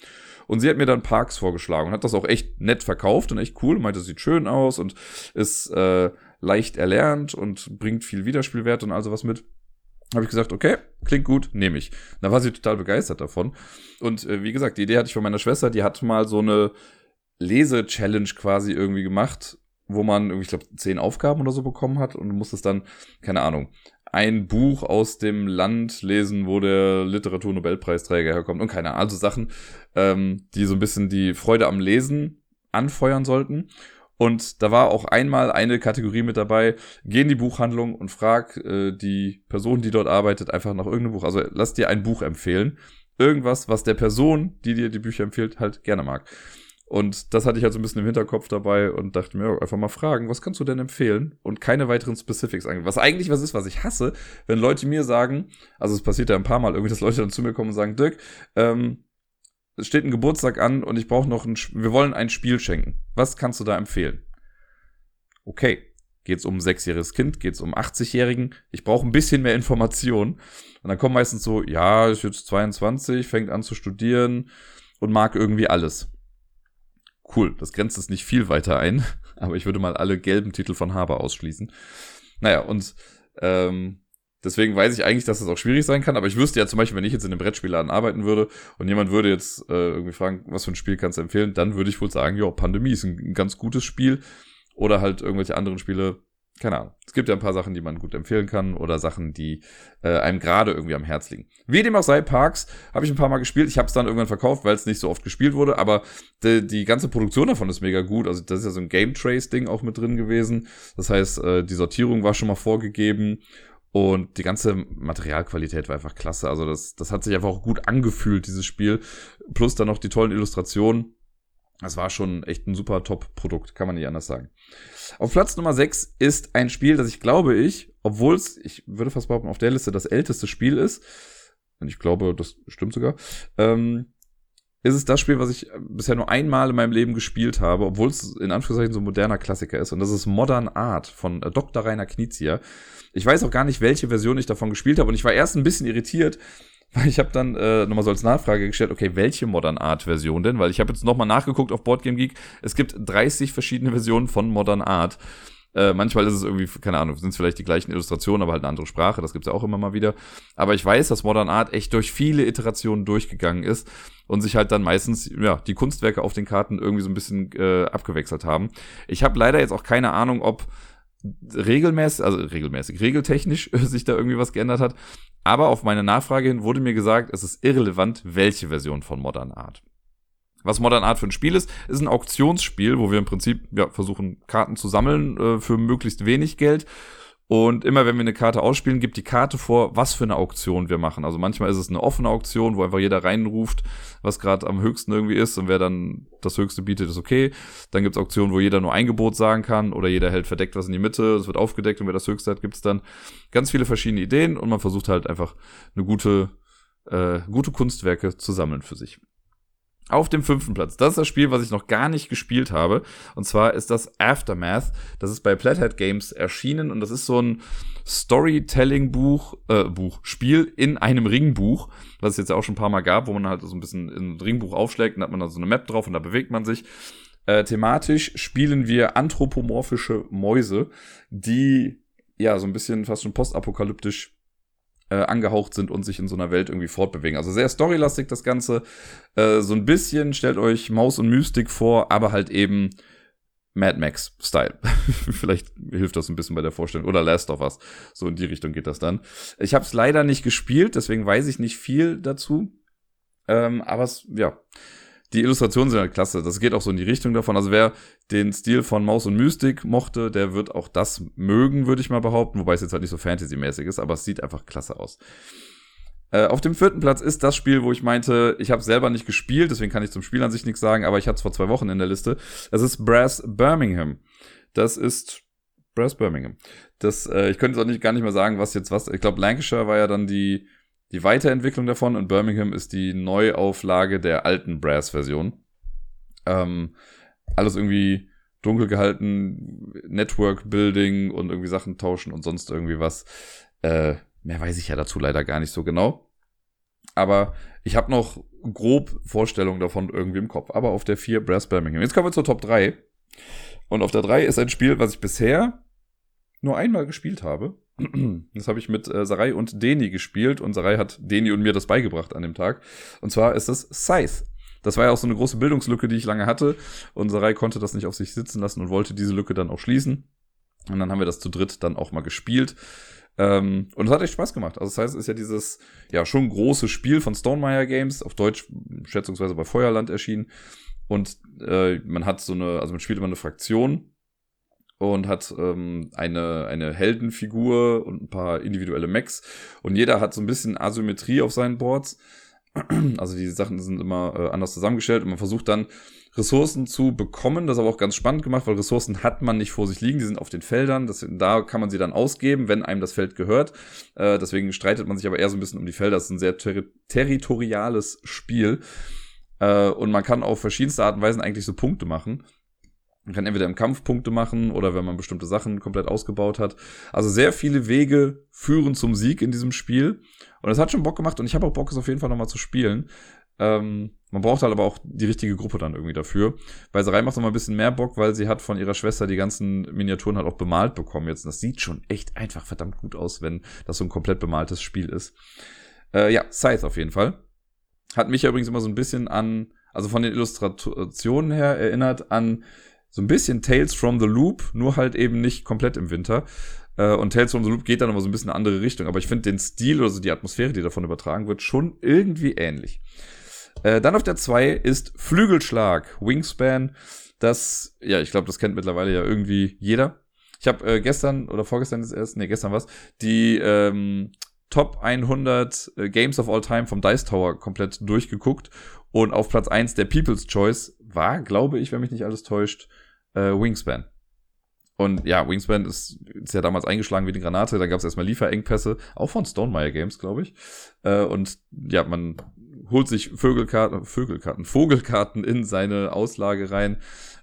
Und sie hat mir dann Parks vorgeschlagen und hat das auch echt nett verkauft und echt cool. Meinte, es sieht schön aus und ist äh, leicht erlernt und bringt viel Wiederspielwert und all sowas mit. Habe ich gesagt, okay, klingt gut, nehme ich. Da war sie total begeistert davon. Und äh, wie gesagt, die Idee hatte ich von meiner Schwester, die hat mal so eine Lese-Challenge quasi irgendwie gemacht wo man ich glaube, zehn Aufgaben oder so bekommen hat und du musstest dann, keine Ahnung, ein Buch aus dem Land lesen, wo der Literaturnobelpreisträger herkommt und keine Ahnung, also Sachen, ähm, die so ein bisschen die Freude am Lesen anfeuern sollten. Und da war auch einmal eine Kategorie mit dabei, geh in die Buchhandlung und frag äh, die Person, die dort arbeitet, einfach nach irgendeinem Buch. Also lass dir ein Buch empfehlen. Irgendwas, was der Person, die dir die Bücher empfiehlt, halt gerne mag. Und das hatte ich halt so ein bisschen im Hinterkopf dabei und dachte mir, einfach mal fragen, was kannst du denn empfehlen? Und keine weiteren Specifics angeben. Was eigentlich was ist, was ich hasse, wenn Leute mir sagen, also es passiert ja ein paar Mal irgendwie, dass Leute dann zu mir kommen und sagen, Dirk, ähm, es steht ein Geburtstag an und ich brauche noch ein, wir wollen ein Spiel schenken. Was kannst du da empfehlen? Okay. Geht's um ein sechsjähriges Kind? Geht's um 80-Jährigen? Ich brauche ein bisschen mehr Information. Und dann kommen meistens so, ja, ist jetzt 22, fängt an zu studieren und mag irgendwie alles Cool, das grenzt es nicht viel weiter ein, <laughs> aber ich würde mal alle gelben Titel von Haber ausschließen. Naja, und ähm, deswegen weiß ich eigentlich, dass das auch schwierig sein kann, aber ich wüsste ja zum Beispiel, wenn ich jetzt in einem Brettspielladen arbeiten würde und jemand würde jetzt äh, irgendwie fragen, was für ein Spiel kannst du empfehlen, dann würde ich wohl sagen, ja, Pandemie ist ein, ein ganz gutes Spiel oder halt irgendwelche anderen Spiele, keine Ahnung. Es gibt ja ein paar Sachen, die man gut empfehlen kann oder Sachen, die äh, einem gerade irgendwie am Herz liegen. Wie dem auch sei, Parks habe ich ein paar Mal gespielt. Ich habe es dann irgendwann verkauft, weil es nicht so oft gespielt wurde, aber die, die ganze Produktion davon ist mega gut. Also das ist ja so ein Game Trace Ding auch mit drin gewesen. Das heißt, äh, die Sortierung war schon mal vorgegeben und die ganze Materialqualität war einfach klasse. Also das, das hat sich einfach auch gut angefühlt, dieses Spiel. Plus dann noch die tollen Illustrationen. Das war schon echt ein super Top-Produkt, kann man nicht anders sagen. Auf Platz Nummer 6 ist ein Spiel, das ich glaube ich, obwohl es, ich würde fast behaupten, auf der Liste das älteste Spiel ist, und ich glaube, das stimmt sogar, ähm, ist es das Spiel, was ich bisher nur einmal in meinem Leben gespielt habe, obwohl es in Anführungszeichen so ein moderner Klassiker ist. Und das ist Modern Art von äh, Dr. Rainer Knizia. Ich weiß auch gar nicht, welche Version ich davon gespielt habe. Und ich war erst ein bisschen irritiert, ich habe dann äh, nochmal so als Nachfrage gestellt, okay, welche Modern Art Version denn? Weil ich habe jetzt nochmal nachgeguckt auf Boardgame Geek. Es gibt 30 verschiedene Versionen von Modern Art. Äh, manchmal ist es irgendwie, keine Ahnung, sind es vielleicht die gleichen Illustrationen, aber halt eine andere Sprache, das gibt's ja auch immer mal wieder. Aber ich weiß, dass Modern Art echt durch viele Iterationen durchgegangen ist und sich halt dann meistens, ja, die Kunstwerke auf den Karten irgendwie so ein bisschen äh, abgewechselt haben. Ich habe leider jetzt auch keine Ahnung, ob regelmäßig, also regelmäßig, regeltechnisch <laughs> sich da irgendwie was geändert hat. Aber auf meine Nachfrage hin wurde mir gesagt, es ist irrelevant, welche Version von Modern Art. Was Modern Art für ein Spiel ist, ist ein Auktionsspiel, wo wir im Prinzip ja, versuchen, Karten zu sammeln äh, für möglichst wenig Geld und immer wenn wir eine Karte ausspielen, gibt die Karte vor, was für eine Auktion wir machen. Also manchmal ist es eine offene Auktion, wo einfach jeder reinruft, was gerade am höchsten irgendwie ist und wer dann das höchste bietet, ist okay. Dann gibt es Auktionen, wo jeder nur ein Gebot sagen kann oder jeder hält verdeckt was in die Mitte, es wird aufgedeckt und wer das höchste hat, gibt es dann ganz viele verschiedene Ideen und man versucht halt einfach eine gute, äh, gute Kunstwerke zu sammeln für sich. Auf dem fünften Platz. Das ist das Spiel, was ich noch gar nicht gespielt habe. Und zwar ist das Aftermath. Das ist bei Plathead Games erschienen und das ist so ein Storytelling-Buch, äh, Buch, Spiel in einem Ringbuch, was es jetzt auch schon ein paar Mal gab, wo man halt so ein bisschen in ein Ringbuch aufschlägt und hat man da so eine Map drauf und da bewegt man sich. Äh, thematisch spielen wir anthropomorphische Mäuse, die ja so ein bisschen fast schon postapokalyptisch äh, angehaucht sind und sich in so einer Welt irgendwie fortbewegen. Also sehr storylastig das Ganze. Äh, so ein bisschen stellt euch Maus und Mystik vor, aber halt eben Mad Max-Style. <laughs> Vielleicht hilft das ein bisschen bei der Vorstellung. Oder Last of Us. So in die Richtung geht das dann. Ich habe es leider nicht gespielt, deswegen weiß ich nicht viel dazu. Ähm, aber es, ja, die Illustrationen sind halt klasse. Das geht auch so in die Richtung davon. Also wer den Stil von Maus und Mystik mochte, der wird auch das mögen, würde ich mal behaupten. Wobei es jetzt halt nicht so Fantasy-mäßig ist, aber es sieht einfach klasse aus. Äh, auf dem vierten Platz ist das Spiel, wo ich meinte, ich habe selber nicht gespielt, deswegen kann ich zum Spiel an sich nichts sagen, aber ich hatte es vor zwei Wochen in der Liste. Das ist Brass Birmingham. Das ist Brass Birmingham. Das, äh, ich könnte jetzt auch nicht, gar nicht mehr sagen, was jetzt was. Ich glaube, Lancashire war ja dann die, die Weiterentwicklung davon und Birmingham ist die Neuauflage der alten Brass-Version. Ähm, alles irgendwie dunkel gehalten, Network Building und irgendwie Sachen tauschen und sonst irgendwie was. Äh, mehr weiß ich ja dazu leider gar nicht so genau. Aber ich habe noch grob Vorstellungen davon irgendwie im Kopf. Aber auf der 4 Brass Birmingham. Jetzt kommen wir zur Top 3. Und auf der 3 ist ein Spiel, was ich bisher nur einmal gespielt habe. Das habe ich mit äh, Sarai und Deni gespielt und Sarai hat Deni und mir das beigebracht an dem Tag. Und zwar ist es Scythe. Das war ja auch so eine große Bildungslücke, die ich lange hatte. Und Sarai konnte das nicht auf sich sitzen lassen und wollte diese Lücke dann auch schließen. Und dann haben wir das zu dritt dann auch mal gespielt. Ähm, und es hat echt Spaß gemacht. Also das heißt, es ist ja dieses ja schon große Spiel von Stonemeyer Games, auf Deutsch schätzungsweise bei Feuerland erschienen. Und äh, man hat so eine, also man spielt immer eine Fraktion und hat ähm, eine, eine Heldenfigur und ein paar individuelle Mechs. Und jeder hat so ein bisschen Asymmetrie auf seinen Boards. <clears throat> Also die Sachen sind immer äh, anders zusammengestellt und man versucht dann Ressourcen zu bekommen. Das ist aber auch ganz spannend gemacht, weil Ressourcen hat man nicht vor sich liegen, die sind auf den Feldern. Das, da kann man sie dann ausgeben, wenn einem das Feld gehört. Äh, deswegen streitet man sich aber eher so ein bisschen um die Felder. Das ist ein sehr ter territoriales Spiel. Äh, und man kann auf verschiedenste Art und Weisen eigentlich so Punkte machen. Man kann entweder im Kampf Punkte machen oder wenn man bestimmte Sachen komplett ausgebaut hat. Also sehr viele Wege führen zum Sieg in diesem Spiel. Und es hat schon Bock gemacht und ich habe auch Bock, es auf jeden Fall nochmal zu spielen. Ähm, man braucht halt aber auch die richtige Gruppe dann irgendwie dafür. Weil Sarai macht noch mal ein bisschen mehr Bock, weil sie hat von ihrer Schwester die ganzen Miniaturen halt auch bemalt bekommen jetzt. Und das sieht schon echt einfach verdammt gut aus, wenn das so ein komplett bemaltes Spiel ist. Äh, ja, Scythe auf jeden Fall. Hat mich ja übrigens immer so ein bisschen an, also von den Illustrationen her erinnert an so ein bisschen Tales from the Loop, nur halt eben nicht komplett im Winter. Äh, und Tales from the Loop geht dann aber so ein bisschen in eine andere Richtung. Aber ich finde den Stil oder so die Atmosphäre, die davon übertragen wird, schon irgendwie ähnlich. Äh, dann auf der 2 ist Flügelschlag, Wingspan. Das, ja, ich glaube, das kennt mittlerweile ja irgendwie jeder. Ich habe äh, gestern oder vorgestern ist erst, nee, gestern was, die ähm, Top 100 äh, Games of All Time vom Dice Tower komplett durchgeguckt. Und auf Platz 1 der People's Choice war, glaube ich, wenn mich nicht alles täuscht, äh, Wingspan. Und ja, Wingspan ist, ist ja damals eingeschlagen wie die Granate. Da gab es erstmal Lieferengpässe, auch von Stonemeyer Games, glaube ich. Äh, und ja, man holt sich Vögelkarten, Vögelkarten, Vogelkarten in seine Auslage rein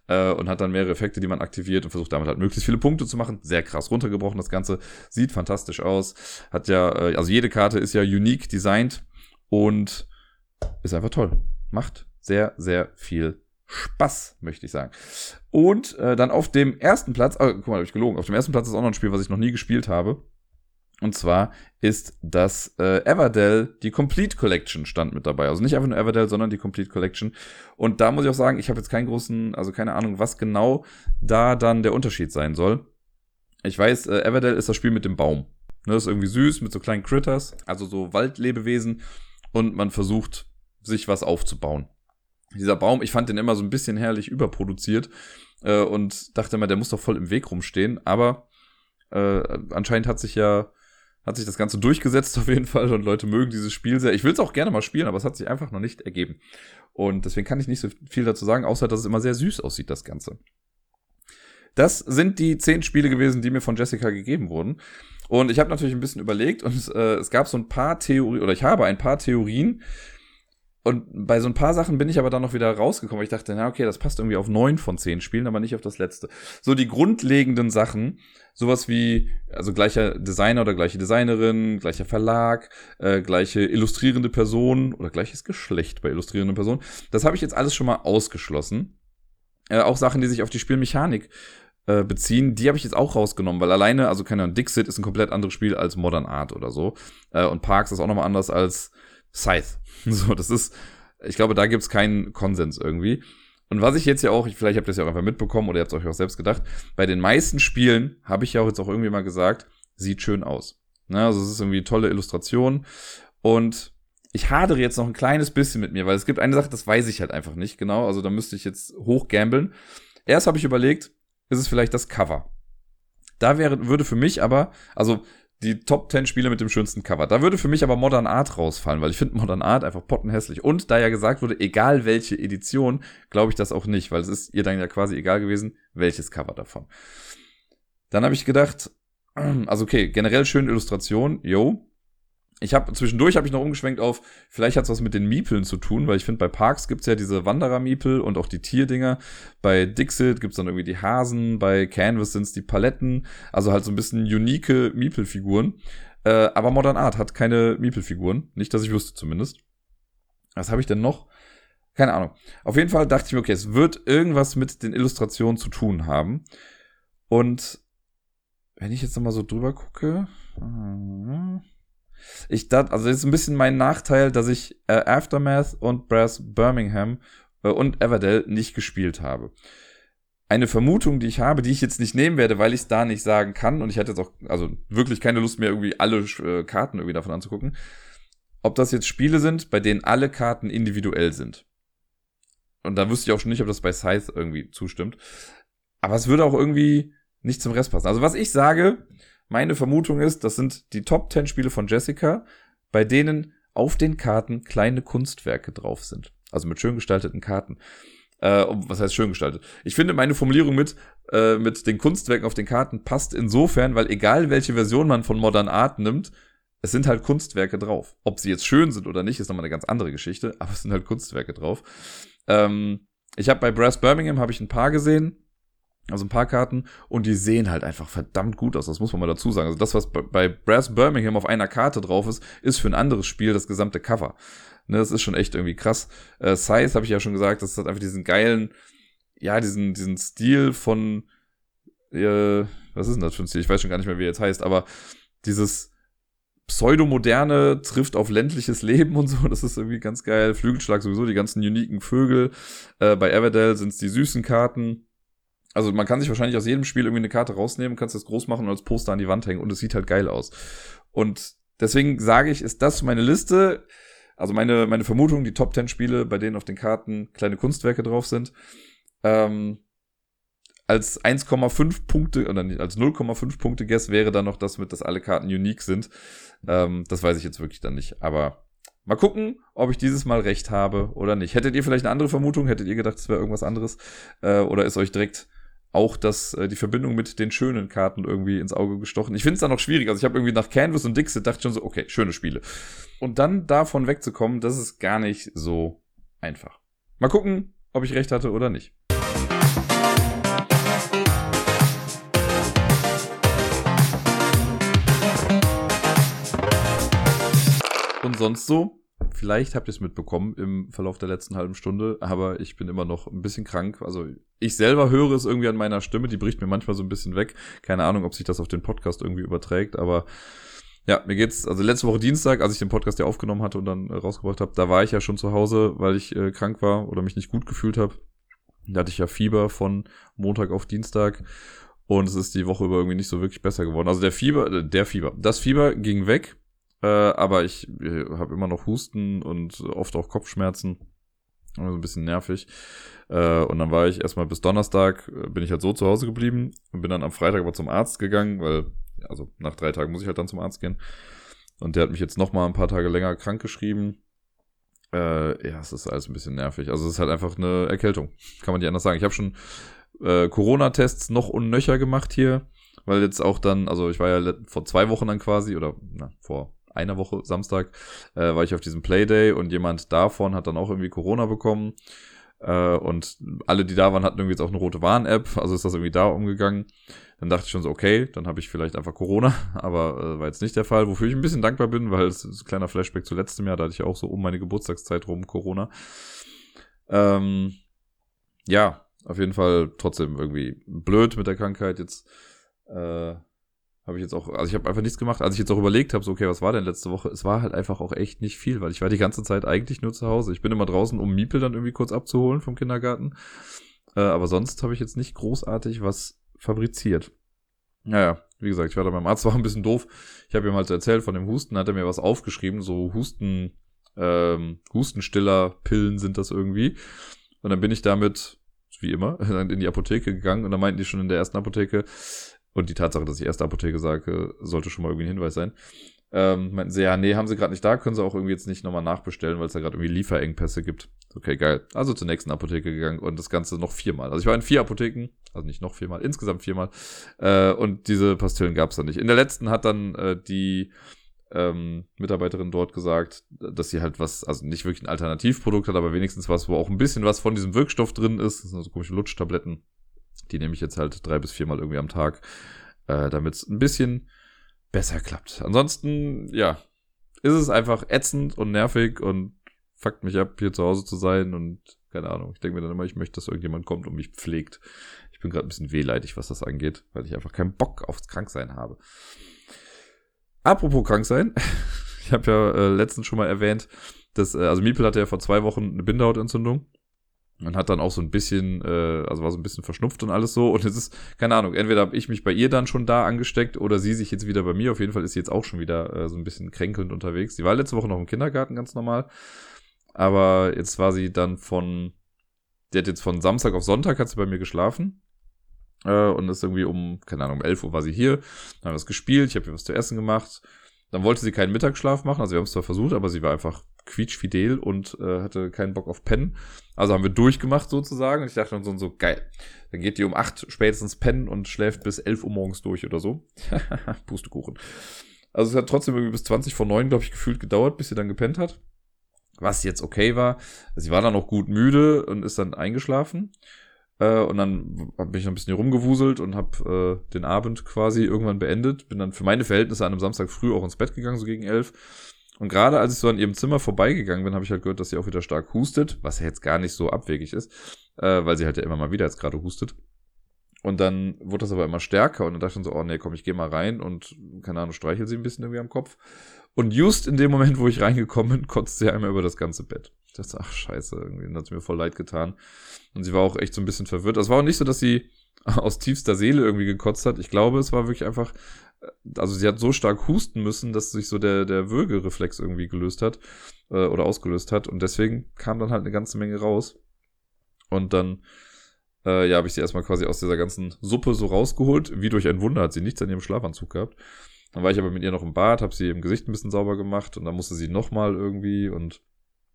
äh, und hat dann mehrere Effekte, die man aktiviert und versucht damit halt möglichst viele Punkte zu machen. Sehr krass runtergebrochen das Ganze, sieht fantastisch aus. Hat ja, äh, also jede Karte ist ja unique designt und ist einfach toll. Macht sehr, sehr viel Spaß, möchte ich sagen. Und äh, dann auf dem ersten Platz, oh, guck mal, habe ich gelogen, auf dem ersten Platz ist auch noch ein Spiel, was ich noch nie gespielt habe. Und zwar ist das äh, Everdell, die Complete Collection stand mit dabei. Also nicht einfach nur Everdell, sondern die Complete Collection. Und da muss ich auch sagen, ich habe jetzt keinen großen, also keine Ahnung, was genau da dann der Unterschied sein soll. Ich weiß, äh, Everdell ist das Spiel mit dem Baum. Ne, das ist irgendwie süß mit so kleinen Critters, also so Waldlebewesen. Und man versucht, sich was aufzubauen. Dieser Baum, ich fand den immer so ein bisschen herrlich überproduziert äh, und dachte immer, der muss doch voll im Weg rumstehen. Aber äh, anscheinend hat sich ja hat sich das Ganze durchgesetzt <laughs> auf jeden Fall und Leute mögen dieses Spiel sehr. Ich will es auch gerne mal spielen, aber es hat sich einfach noch nicht ergeben. Und deswegen kann ich nicht so viel dazu sagen, außer dass es immer sehr süß aussieht, das Ganze. Das sind die zehn Spiele gewesen, die mir von Jessica gegeben wurden. Und ich habe natürlich ein bisschen überlegt und äh, es gab so ein paar Theorien, oder ich habe ein paar Theorien, und bei so ein paar Sachen bin ich aber dann noch wieder rausgekommen, weil ich dachte, na okay, das passt irgendwie auf neun von zehn Spielen, aber nicht auf das letzte. So die grundlegenden Sachen, sowas wie, also gleicher Designer oder gleiche Designerin, gleicher Verlag, äh, gleiche illustrierende Person oder gleiches Geschlecht bei illustrierenden Personen, das habe ich jetzt alles schon mal ausgeschlossen. Äh, auch Sachen, die sich auf die Spielmechanik äh, beziehen, die habe ich jetzt auch rausgenommen, weil alleine, also keine Ahnung, Dixit ist ein komplett anderes Spiel als Modern Art oder so. Äh, und Parks ist auch nochmal anders als Scythe. <laughs> So, das ist, ich glaube, da gibt's keinen Konsens irgendwie. Und was ich jetzt ja auch, vielleicht habt ihr das ja auch einfach mitbekommen oder ihr habt es euch auch selbst gedacht, bei den meisten Spielen habe ich ja auch jetzt auch irgendwie mal gesagt, sieht schön aus. Ne? Also es ist irgendwie tolle Illustration und ich hadere jetzt noch ein kleines bisschen mit mir, weil es gibt eine Sache, das weiß ich halt einfach nicht genau. Also da müsste ich jetzt hoch gambeln. Erst habe ich überlegt, ist es vielleicht das Cover. Da wäre, würde für mich aber, also die Top 10 Spiele mit dem schönsten Cover. Da würde für mich aber Modern Art rausfallen, weil ich finde Modern Art einfach pottenhässlich. Und da ja gesagt wurde, egal welche Edition, glaube ich das auch nicht, weil es ist ihr dann ja quasi egal gewesen, welches Cover davon. Dann habe ich gedacht, <clears throat> also okay, generell schöne Illustration, yo. Ich habe zwischendurch habe ich noch umgeschwenkt auf, vielleicht hat es was mit den Miepeln zu tun, weil ich finde, bei Parks gibt's ja diese Wanderer-Miepel und auch die Tierdinger. Bei Dixit gibt's dann irgendwie die Hasen, bei Canvas sind's die Paletten, also halt so ein bisschen unique Miepel-Figuren. Äh, aber Modern Art hat keine Miepel-Figuren, nicht, dass ich wüsste zumindest. Was habe ich denn noch? Keine Ahnung. Auf jeden Fall dachte ich mir, okay, es wird irgendwas mit den Illustrationen zu tun haben. Und wenn ich jetzt nochmal so drüber gucke. Äh, ich dachte, also das ist ein bisschen mein Nachteil, dass ich äh, Aftermath und Brass Birmingham äh, und Everdell nicht gespielt habe. Eine Vermutung, die ich habe, die ich jetzt nicht nehmen werde, weil ich es da nicht sagen kann, und ich hatte jetzt auch also wirklich keine Lust mehr, irgendwie alle äh, Karten irgendwie davon anzugucken, ob das jetzt Spiele sind, bei denen alle Karten individuell sind. Und da wüsste ich auch schon nicht, ob das bei Scythe irgendwie zustimmt. Aber es würde auch irgendwie nicht zum Rest passen. Also was ich sage, meine Vermutung ist, das sind die Top 10 Spiele von Jessica, bei denen auf den Karten kleine Kunstwerke drauf sind. Also mit schön gestalteten Karten. Äh, was heißt schön gestaltet? Ich finde meine Formulierung mit, äh, mit den Kunstwerken auf den Karten passt insofern, weil egal welche Version man von Modern Art nimmt, es sind halt Kunstwerke drauf. Ob sie jetzt schön sind oder nicht, ist nochmal eine ganz andere Geschichte, aber es sind halt Kunstwerke drauf. Ähm, ich habe bei Brass Birmingham habe ich ein paar gesehen. Also ein paar Karten und die sehen halt einfach verdammt gut aus. Das muss man mal dazu sagen. Also das, was bei Brass Birmingham auf einer Karte drauf ist, ist für ein anderes Spiel das gesamte Cover. Ne, das ist schon echt irgendwie krass. Äh, Size habe ich ja schon gesagt, das hat einfach diesen geilen, ja, diesen, diesen Stil von, äh, was ist denn das für ein Stil? Ich weiß schon gar nicht mehr, wie er jetzt heißt, aber dieses Pseudomoderne trifft auf ländliches Leben und so, <laughs> das ist irgendwie ganz geil. Flügelschlag sowieso, die ganzen uniken Vögel. Äh, bei Everdell sind es die süßen Karten also man kann sich wahrscheinlich aus jedem Spiel irgendwie eine Karte rausnehmen, kannst das groß machen und als Poster an die Wand hängen und es sieht halt geil aus. Und deswegen sage ich, ist das meine Liste, also meine, meine Vermutung, die Top 10 Spiele, bei denen auf den Karten kleine Kunstwerke drauf sind. Ähm, als 1,5 Punkte oder nicht, als 0,5 Punkte Guess wäre dann noch das mit, dass alle Karten unique sind. Ähm, das weiß ich jetzt wirklich dann nicht. Aber Mal gucken, ob ich dieses Mal recht habe oder nicht. Hättet ihr vielleicht eine andere Vermutung? Hättet ihr gedacht, es wäre irgendwas anderes? Äh, oder ist euch direkt auch das, äh, die Verbindung mit den schönen Karten irgendwie ins Auge gestochen. Ich finde es dann noch schwierig. Also ich habe irgendwie nach Canvas und Dixit dachte schon so, okay, schöne Spiele. Und dann davon wegzukommen, das ist gar nicht so einfach. Mal gucken, ob ich recht hatte oder nicht. Und sonst so? Vielleicht habt ihr es mitbekommen im Verlauf der letzten halben Stunde, aber ich bin immer noch ein bisschen krank. Also ich selber höre es irgendwie an meiner Stimme, die bricht mir manchmal so ein bisschen weg. Keine Ahnung, ob sich das auf den Podcast irgendwie überträgt, aber ja, mir geht's, also letzte Woche Dienstag, als ich den Podcast ja aufgenommen hatte und dann äh, rausgebracht habe, da war ich ja schon zu Hause, weil ich äh, krank war oder mich nicht gut gefühlt habe. Da hatte ich ja Fieber von Montag auf Dienstag und es ist die Woche über irgendwie nicht so wirklich besser geworden. Also der Fieber, äh, der Fieber, das Fieber ging weg, äh, aber ich äh, habe immer noch Husten und oft auch Kopfschmerzen. Also ein bisschen nervig. Äh, und dann war ich erstmal bis Donnerstag, äh, bin ich halt so zu Hause geblieben und bin dann am Freitag aber zum Arzt gegangen, weil, also nach drei Tagen muss ich halt dann zum Arzt gehen. Und der hat mich jetzt noch mal ein paar Tage länger krank geschrieben. Äh, ja, es ist alles ein bisschen nervig. Also es ist halt einfach eine Erkältung. Kann man nicht anders sagen. Ich habe schon äh, Corona-Tests noch unnöcher gemacht hier, weil jetzt auch dann, also ich war ja vor zwei Wochen dann quasi, oder na, vor einer Woche Samstag, äh, war ich auf diesem Playday und jemand davon hat dann auch irgendwie Corona bekommen. Äh, und alle, die da waren, hatten irgendwie jetzt auch eine rote Warn-App, also ist das irgendwie da umgegangen. Dann dachte ich schon so, okay, dann habe ich vielleicht einfach Corona, <laughs> aber äh, war jetzt nicht der Fall, wofür ich ein bisschen dankbar bin, weil es ist ein kleiner Flashback zu letztem Jahr, da hatte ich auch so um meine Geburtstagszeit rum Corona. Ähm, ja, auf jeden Fall trotzdem irgendwie blöd mit der Krankheit jetzt. Äh, habe ich jetzt auch, also ich habe einfach nichts gemacht. Als ich jetzt auch überlegt habe, so, okay, was war denn letzte Woche? Es war halt einfach auch echt nicht viel, weil ich war die ganze Zeit eigentlich nur zu Hause. Ich bin immer draußen, um Miepel dann irgendwie kurz abzuholen vom Kindergarten. Äh, aber sonst habe ich jetzt nicht großartig was fabriziert. Naja, wie gesagt, ich war da beim Arzt, <laughs> war ein bisschen doof. Ich habe ihm halt erzählt von dem Husten, hat er mir was aufgeschrieben, so Husten, ähm, Hustenstiller, Pillen sind das irgendwie. Und dann bin ich damit, wie immer, <laughs> in die Apotheke gegangen und dann meinten die schon in der ersten Apotheke, und die Tatsache, dass ich erste Apotheke sage, sollte schon mal irgendwie ein Hinweis sein. Ähm, meinten sie, ja, nee, haben sie gerade nicht da, können sie auch irgendwie jetzt nicht nochmal nachbestellen, weil es da gerade irgendwie Lieferengpässe gibt. Okay, geil. Also zur nächsten Apotheke gegangen und das Ganze noch viermal. Also ich war in vier Apotheken Also nicht noch viermal, insgesamt viermal. Äh, und diese Pastillen gab es dann nicht. In der letzten hat dann äh, die ähm, Mitarbeiterin dort gesagt, dass sie halt was, also nicht wirklich ein Alternativprodukt hat, aber wenigstens was, wo auch ein bisschen was von diesem Wirkstoff drin ist. Das sind so komische Lutschtabletten. Die nehme ich jetzt halt drei bis viermal irgendwie am Tag, äh, damit es ein bisschen besser klappt. Ansonsten, ja, ist es einfach ätzend und nervig und fuckt mich ab, hier zu Hause zu sein und keine Ahnung. Ich denke mir dann immer, ich möchte, dass irgendjemand kommt und mich pflegt. Ich bin gerade ein bisschen wehleidig, was das angeht, weil ich einfach keinen Bock aufs Kranksein habe. Apropos Kranksein, <laughs> ich habe ja äh, letztens schon mal erwähnt, dass, äh, also Miepel hatte ja vor zwei Wochen eine Bindehautentzündung und hat dann auch so ein bisschen, äh, also war so ein bisschen verschnupft und alles so. Und es ist, keine Ahnung, entweder habe ich mich bei ihr dann schon da angesteckt oder sie sich jetzt wieder bei mir. Auf jeden Fall ist sie jetzt auch schon wieder äh, so ein bisschen kränkelnd unterwegs. Sie war letzte Woche noch im Kindergarten ganz normal. Aber jetzt war sie dann von, die hat jetzt von Samstag auf Sonntag hat sie bei mir geschlafen. Äh, und ist irgendwie um, keine Ahnung, um 11 Uhr war sie hier. Dann haben wir was gespielt, ich habe ihr was zu essen gemacht. Dann wollte sie keinen Mittagsschlaf machen, also wir haben es zwar versucht, aber sie war einfach quietschfidel und äh, hatte keinen Bock auf Pennen. Also haben wir durchgemacht sozusagen. Und ich dachte dann so, so geil. Dann geht die um acht spätestens pennen und schläft bis elf Uhr morgens durch oder so. <laughs> Pustekuchen. Also es hat trotzdem irgendwie bis 20 vor neun, glaube ich, gefühlt gedauert, bis sie dann gepennt hat. Was jetzt okay war. Sie war dann auch gut müde und ist dann eingeschlafen. Äh, und dann bin ich noch ein bisschen hier rumgewuselt und habe äh, den Abend quasi irgendwann beendet. Bin dann für meine Verhältnisse an einem Samstag früh auch ins Bett gegangen, so gegen elf. Und gerade als ich so an ihrem Zimmer vorbeigegangen bin, habe ich halt gehört, dass sie auch wieder stark hustet, was ja jetzt gar nicht so abwegig ist, äh, weil sie halt ja immer mal wieder jetzt gerade hustet. Und dann wurde das aber immer stärker und dann dachte ich so, oh nee, komm, ich gehe mal rein und, keine Ahnung, streichel sie ein bisschen irgendwie am Kopf. Und just in dem Moment, wo ich reingekommen bin, kotzt sie einmal über das ganze Bett. Ich dachte, ach scheiße, irgendwie dann hat sie mir voll leid getan. Und sie war auch echt so ein bisschen verwirrt. Es war auch nicht so, dass sie <laughs> aus tiefster Seele irgendwie gekotzt hat. Ich glaube, es war wirklich einfach, also sie hat so stark husten müssen, dass sich so der, der Würgereflex irgendwie gelöst hat äh, oder ausgelöst hat. Und deswegen kam dann halt eine ganze Menge raus. Und dann, äh, ja, habe ich sie erstmal quasi aus dieser ganzen Suppe so rausgeholt. Wie durch ein Wunder hat sie nichts an ihrem Schlafanzug gehabt. Dann war ich aber mit ihr noch im Bad, habe sie im Gesicht ein bisschen sauber gemacht und dann musste sie nochmal irgendwie und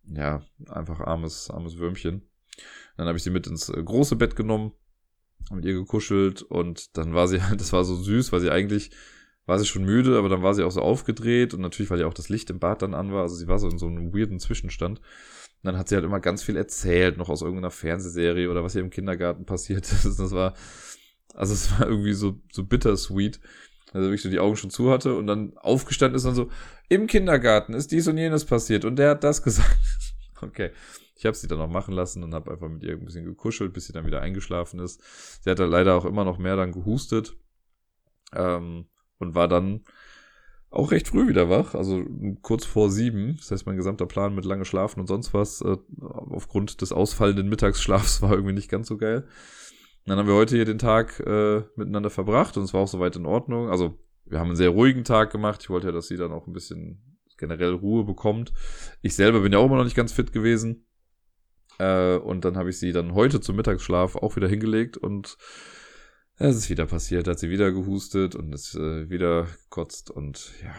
ja, einfach armes, armes Würmchen. Dann habe ich sie mit ins äh, große Bett genommen, mit ihr gekuschelt und dann war sie <laughs> halt, das war so süß, weil sie eigentlich, war sie schon müde, aber dann war sie auch so aufgedreht und natürlich, weil ja auch das Licht im Bad dann an war, also sie war so in so einem weirden Zwischenstand. Und dann hat sie halt immer ganz viel erzählt, noch aus irgendeiner Fernsehserie oder was hier im Kindergarten passiert <laughs> ist. Das war, also es war irgendwie so, so bittersweet. Also wirklich so die Augen schon zu hatte und dann aufgestanden ist und so, im Kindergarten ist dies und jenes passiert und der hat das <laughs> gesagt. okay. Ich habe sie dann noch machen lassen und habe einfach mit ihr ein bisschen gekuschelt, bis sie dann wieder eingeschlafen ist. Sie hat dann leider auch immer noch mehr dann gehustet ähm, und war dann auch recht früh wieder wach, also kurz vor sieben. Das heißt, mein gesamter Plan mit lange Schlafen und sonst was äh, aufgrund des ausfallenden Mittagsschlafs <laughs> war irgendwie nicht ganz so geil. Dann haben wir heute hier den Tag äh, miteinander verbracht und es war auch soweit in Ordnung. Also wir haben einen sehr ruhigen Tag gemacht. Ich wollte ja, dass sie dann auch ein bisschen generell Ruhe bekommt. Ich selber bin ja auch immer noch nicht ganz fit gewesen. Äh, und dann habe ich sie dann heute zum Mittagsschlaf auch wieder hingelegt und es ist wieder passiert. Hat sie wieder gehustet und ist äh, wieder gekotzt und ja,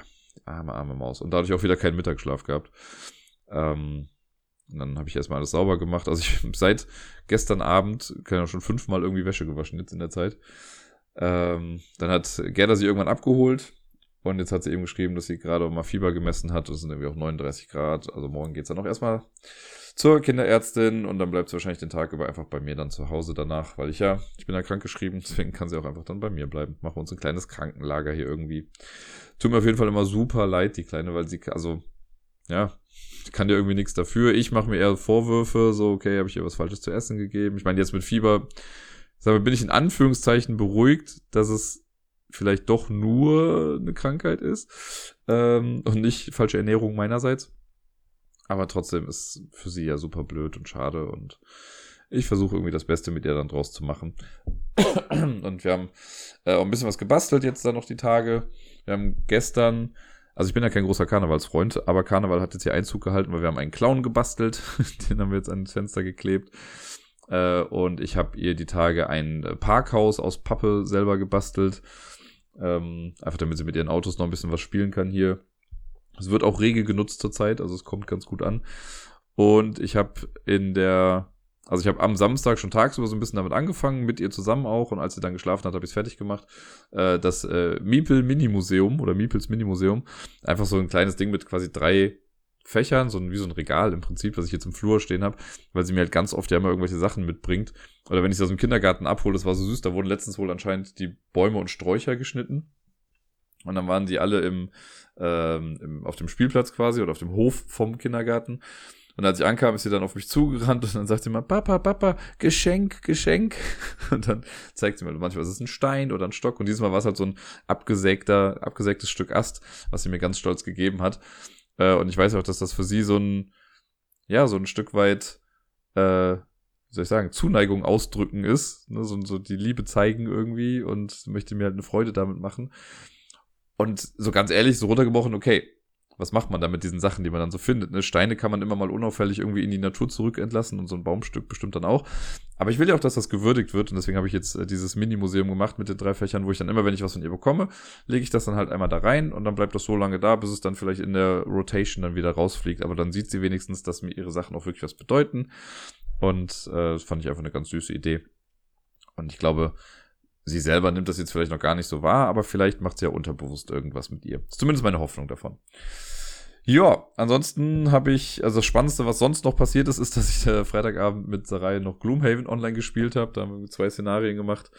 arme, arme Maus. Und dadurch auch wieder keinen Mittagsschlaf gehabt. Ähm, dann habe ich erstmal alles sauber gemacht. Also ich <laughs> seit gestern Abend, kann ja schon fünfmal irgendwie Wäsche gewaschen jetzt in der Zeit. Ähm, dann hat Gerda sie irgendwann abgeholt. Und jetzt hat sie eben geschrieben, dass sie gerade mal Fieber gemessen hat. Das sind irgendwie auch 39 Grad. Also morgen geht's dann auch erstmal zur Kinderärztin und dann bleibt sie wahrscheinlich den Tag über einfach bei mir dann zu Hause danach, weil ich ja, ich bin ja krankgeschrieben, deswegen kann sie auch einfach dann bei mir bleiben. Machen wir uns ein kleines Krankenlager hier irgendwie. Tut mir auf jeden Fall immer super leid, die Kleine, weil sie, also, ja, kann dir irgendwie nichts dafür. Ich mache mir eher Vorwürfe, so, okay, habe ich ihr was Falsches zu essen gegeben. Ich meine, jetzt mit Fieber, sag mal, bin ich in Anführungszeichen beruhigt, dass es vielleicht doch nur eine Krankheit ist ähm, und nicht falsche Ernährung meinerseits. Aber trotzdem ist für sie ja super blöd und schade und ich versuche irgendwie das Beste mit ihr dann draus zu machen. <coughs> Und wir haben äh, auch ein bisschen was gebastelt jetzt dann noch die Tage. Wir haben gestern also ich bin ja kein großer Karnevalsfreund, aber Karneval hat jetzt hier Einzug gehalten, weil wir haben einen Clown gebastelt. <laughs> Den haben wir jetzt ans Fenster geklebt. Äh, und ich habe ihr die Tage ein Parkhaus aus Pappe selber gebastelt. Ähm, einfach damit sie mit ihren Autos noch ein bisschen was spielen kann hier. Es wird auch rege genutzt zurzeit, also es kommt ganz gut an. Und ich habe in der Also ich habe am Samstag schon tagsüber so ein bisschen damit angefangen, mit ihr zusammen auch. Und als sie dann geschlafen hat, habe ich es fertig gemacht. Äh, das äh, Miepel Mini-Museum oder Miepels Mini-Museum. Einfach so ein kleines Ding mit quasi drei Fächern, so ein, wie so ein Regal im Prinzip, was ich jetzt im Flur stehen habe, weil sie mir halt ganz oft ja immer irgendwelche Sachen mitbringt. Oder wenn ich sie aus dem Kindergarten abhole, das war so süß, da wurden letztens wohl anscheinend die Bäume und Sträucher geschnitten. Und dann waren die alle im, ähm, im, auf dem Spielplatz quasi oder auf dem Hof vom Kindergarten. Und als ich ankam, ist sie dann auf mich zugerannt und dann sagt sie mal, Papa, Papa, Geschenk, Geschenk. <laughs> Und dann zeigt sie mir manchmal, es ist ein Stein oder ein Stock. Und diesmal war es halt so ein abgesägter, abgesägtes Stück Ast, was sie mir ganz stolz gegeben hat. Äh, und ich weiß auch, dass das für sie so ein, ja, so ein Stück weit, äh, wie soll ich sagen, Zuneigung ausdrücken ist. Ne? So, so die Liebe zeigen irgendwie und möchte mir halt eine Freude damit machen. Und so ganz ehrlich, so runtergebrochen, okay, was macht man da mit diesen Sachen, die man dann so findet? Ne? Steine kann man immer mal unauffällig irgendwie in die Natur zurückentlassen und so ein Baumstück bestimmt dann auch. Aber ich will ja auch, dass das gewürdigt wird und deswegen habe ich jetzt äh, dieses Mini-Museum gemacht mit den drei Fächern, wo ich dann immer, wenn ich was von ihr bekomme, lege ich das dann halt einmal da rein und dann bleibt das so lange da, bis es dann vielleicht in der Rotation dann wieder rausfliegt. Aber dann sieht sie wenigstens, dass mir ihre Sachen auch wirklich was bedeuten. Und äh, das fand ich einfach eine ganz süße Idee. Und ich glaube, sie selber nimmt das jetzt vielleicht noch gar nicht so wahr, aber vielleicht macht sie ja unterbewusst irgendwas mit ihr. Ist zumindest meine Hoffnung davon. Ja, ansonsten habe ich, also das Spannendste, was sonst noch passiert ist, ist, dass ich äh, Freitagabend mit Sarai noch Gloomhaven online gespielt habe. Da haben wir zwei Szenarien gemacht.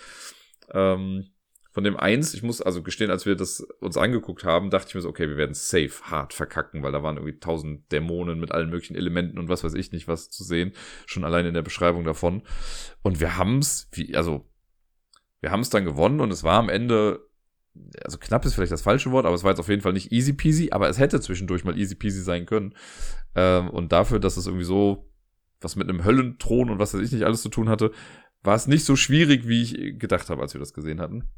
Ähm, von dem eins, ich muss also gestehen, als wir das uns angeguckt haben, dachte ich mir so, okay, wir werden safe hart verkacken, weil da waren irgendwie tausend Dämonen mit allen möglichen Elementen und was weiß ich nicht was zu sehen, schon allein in der Beschreibung davon. Und wir haben's, wie, also wir haben es dann gewonnen und es war am Ende, also knapp ist vielleicht das falsche Wort, aber es war jetzt auf jeden Fall nicht easy peasy, aber es hätte zwischendurch mal easy peasy sein können. Ähm, und dafür, dass es irgendwie so was mit einem Höllenthron und was weiß ich nicht alles zu tun hatte, war es nicht so schwierig, wie ich gedacht habe, als wir das gesehen hatten.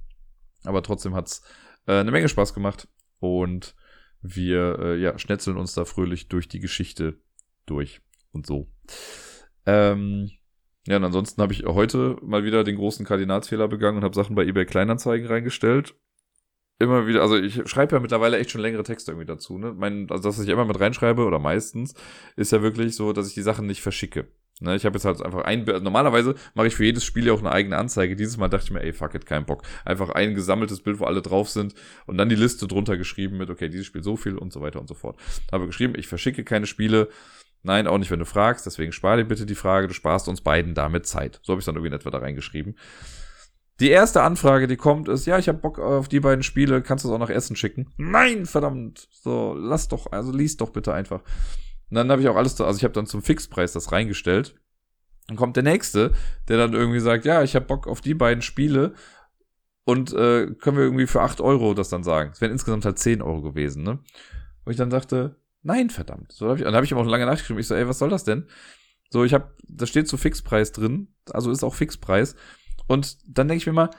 Aber trotzdem hat's äh, eine Menge Spaß gemacht und wir äh, ja, schnetzeln uns da fröhlich durch die Geschichte durch und so. Ähm, ja, und ansonsten habe ich heute mal wieder den großen Kardinalsfehler begangen und habe Sachen bei eBay Kleinanzeigen reingestellt. Immer wieder, also ich schreibe ja mittlerweile echt schon längere Texte irgendwie dazu, ne? Mein, also das, was ich immer mit reinschreibe, oder meistens, ist ja wirklich so, dass ich die Sachen nicht verschicke. Ne, ich habe jetzt halt einfach ein, normalerweise mache ich für jedes Spiel ja auch eine eigene Anzeige. Dieses Mal dachte ich mir, ey, fuck it, kein Bock. Einfach ein gesammeltes Bild, wo alle drauf sind und dann die Liste drunter geschrieben mit, okay, dieses Spiel so viel und so weiter und so fort. Habe geschrieben, ich verschicke keine Spiele, Nein, auch nicht, wenn du fragst. Deswegen spar dir bitte die Frage. Du sparst uns beiden damit Zeit. So habe ich dann irgendwie in etwa da reingeschrieben. Die erste Anfrage, die kommt, ist, ja, ich habe Bock auf die beiden Spiele, kannst du es auch nach Essen schicken? Nein, verdammt. So, lass doch, also lies doch bitte einfach. Und dann habe ich auch alles, also ich habe dann zum Fixpreis das reingestellt. Dann kommt der nächste, der dann irgendwie sagt, ja, ich habe Bock auf die beiden Spiele und äh, können wir irgendwie für 8 Euro das dann sagen. Es wären insgesamt halt 10 Euro gewesen, ne? Und ich dann dachte, Nein, verdammt. So hab ich, dann habe ich ihm auch lange nachgeschrieben. Ich so, ey, was soll das denn? So, ich habe, da steht so Fixpreis drin, also ist auch Fixpreis. Und dann denke ich mir mal,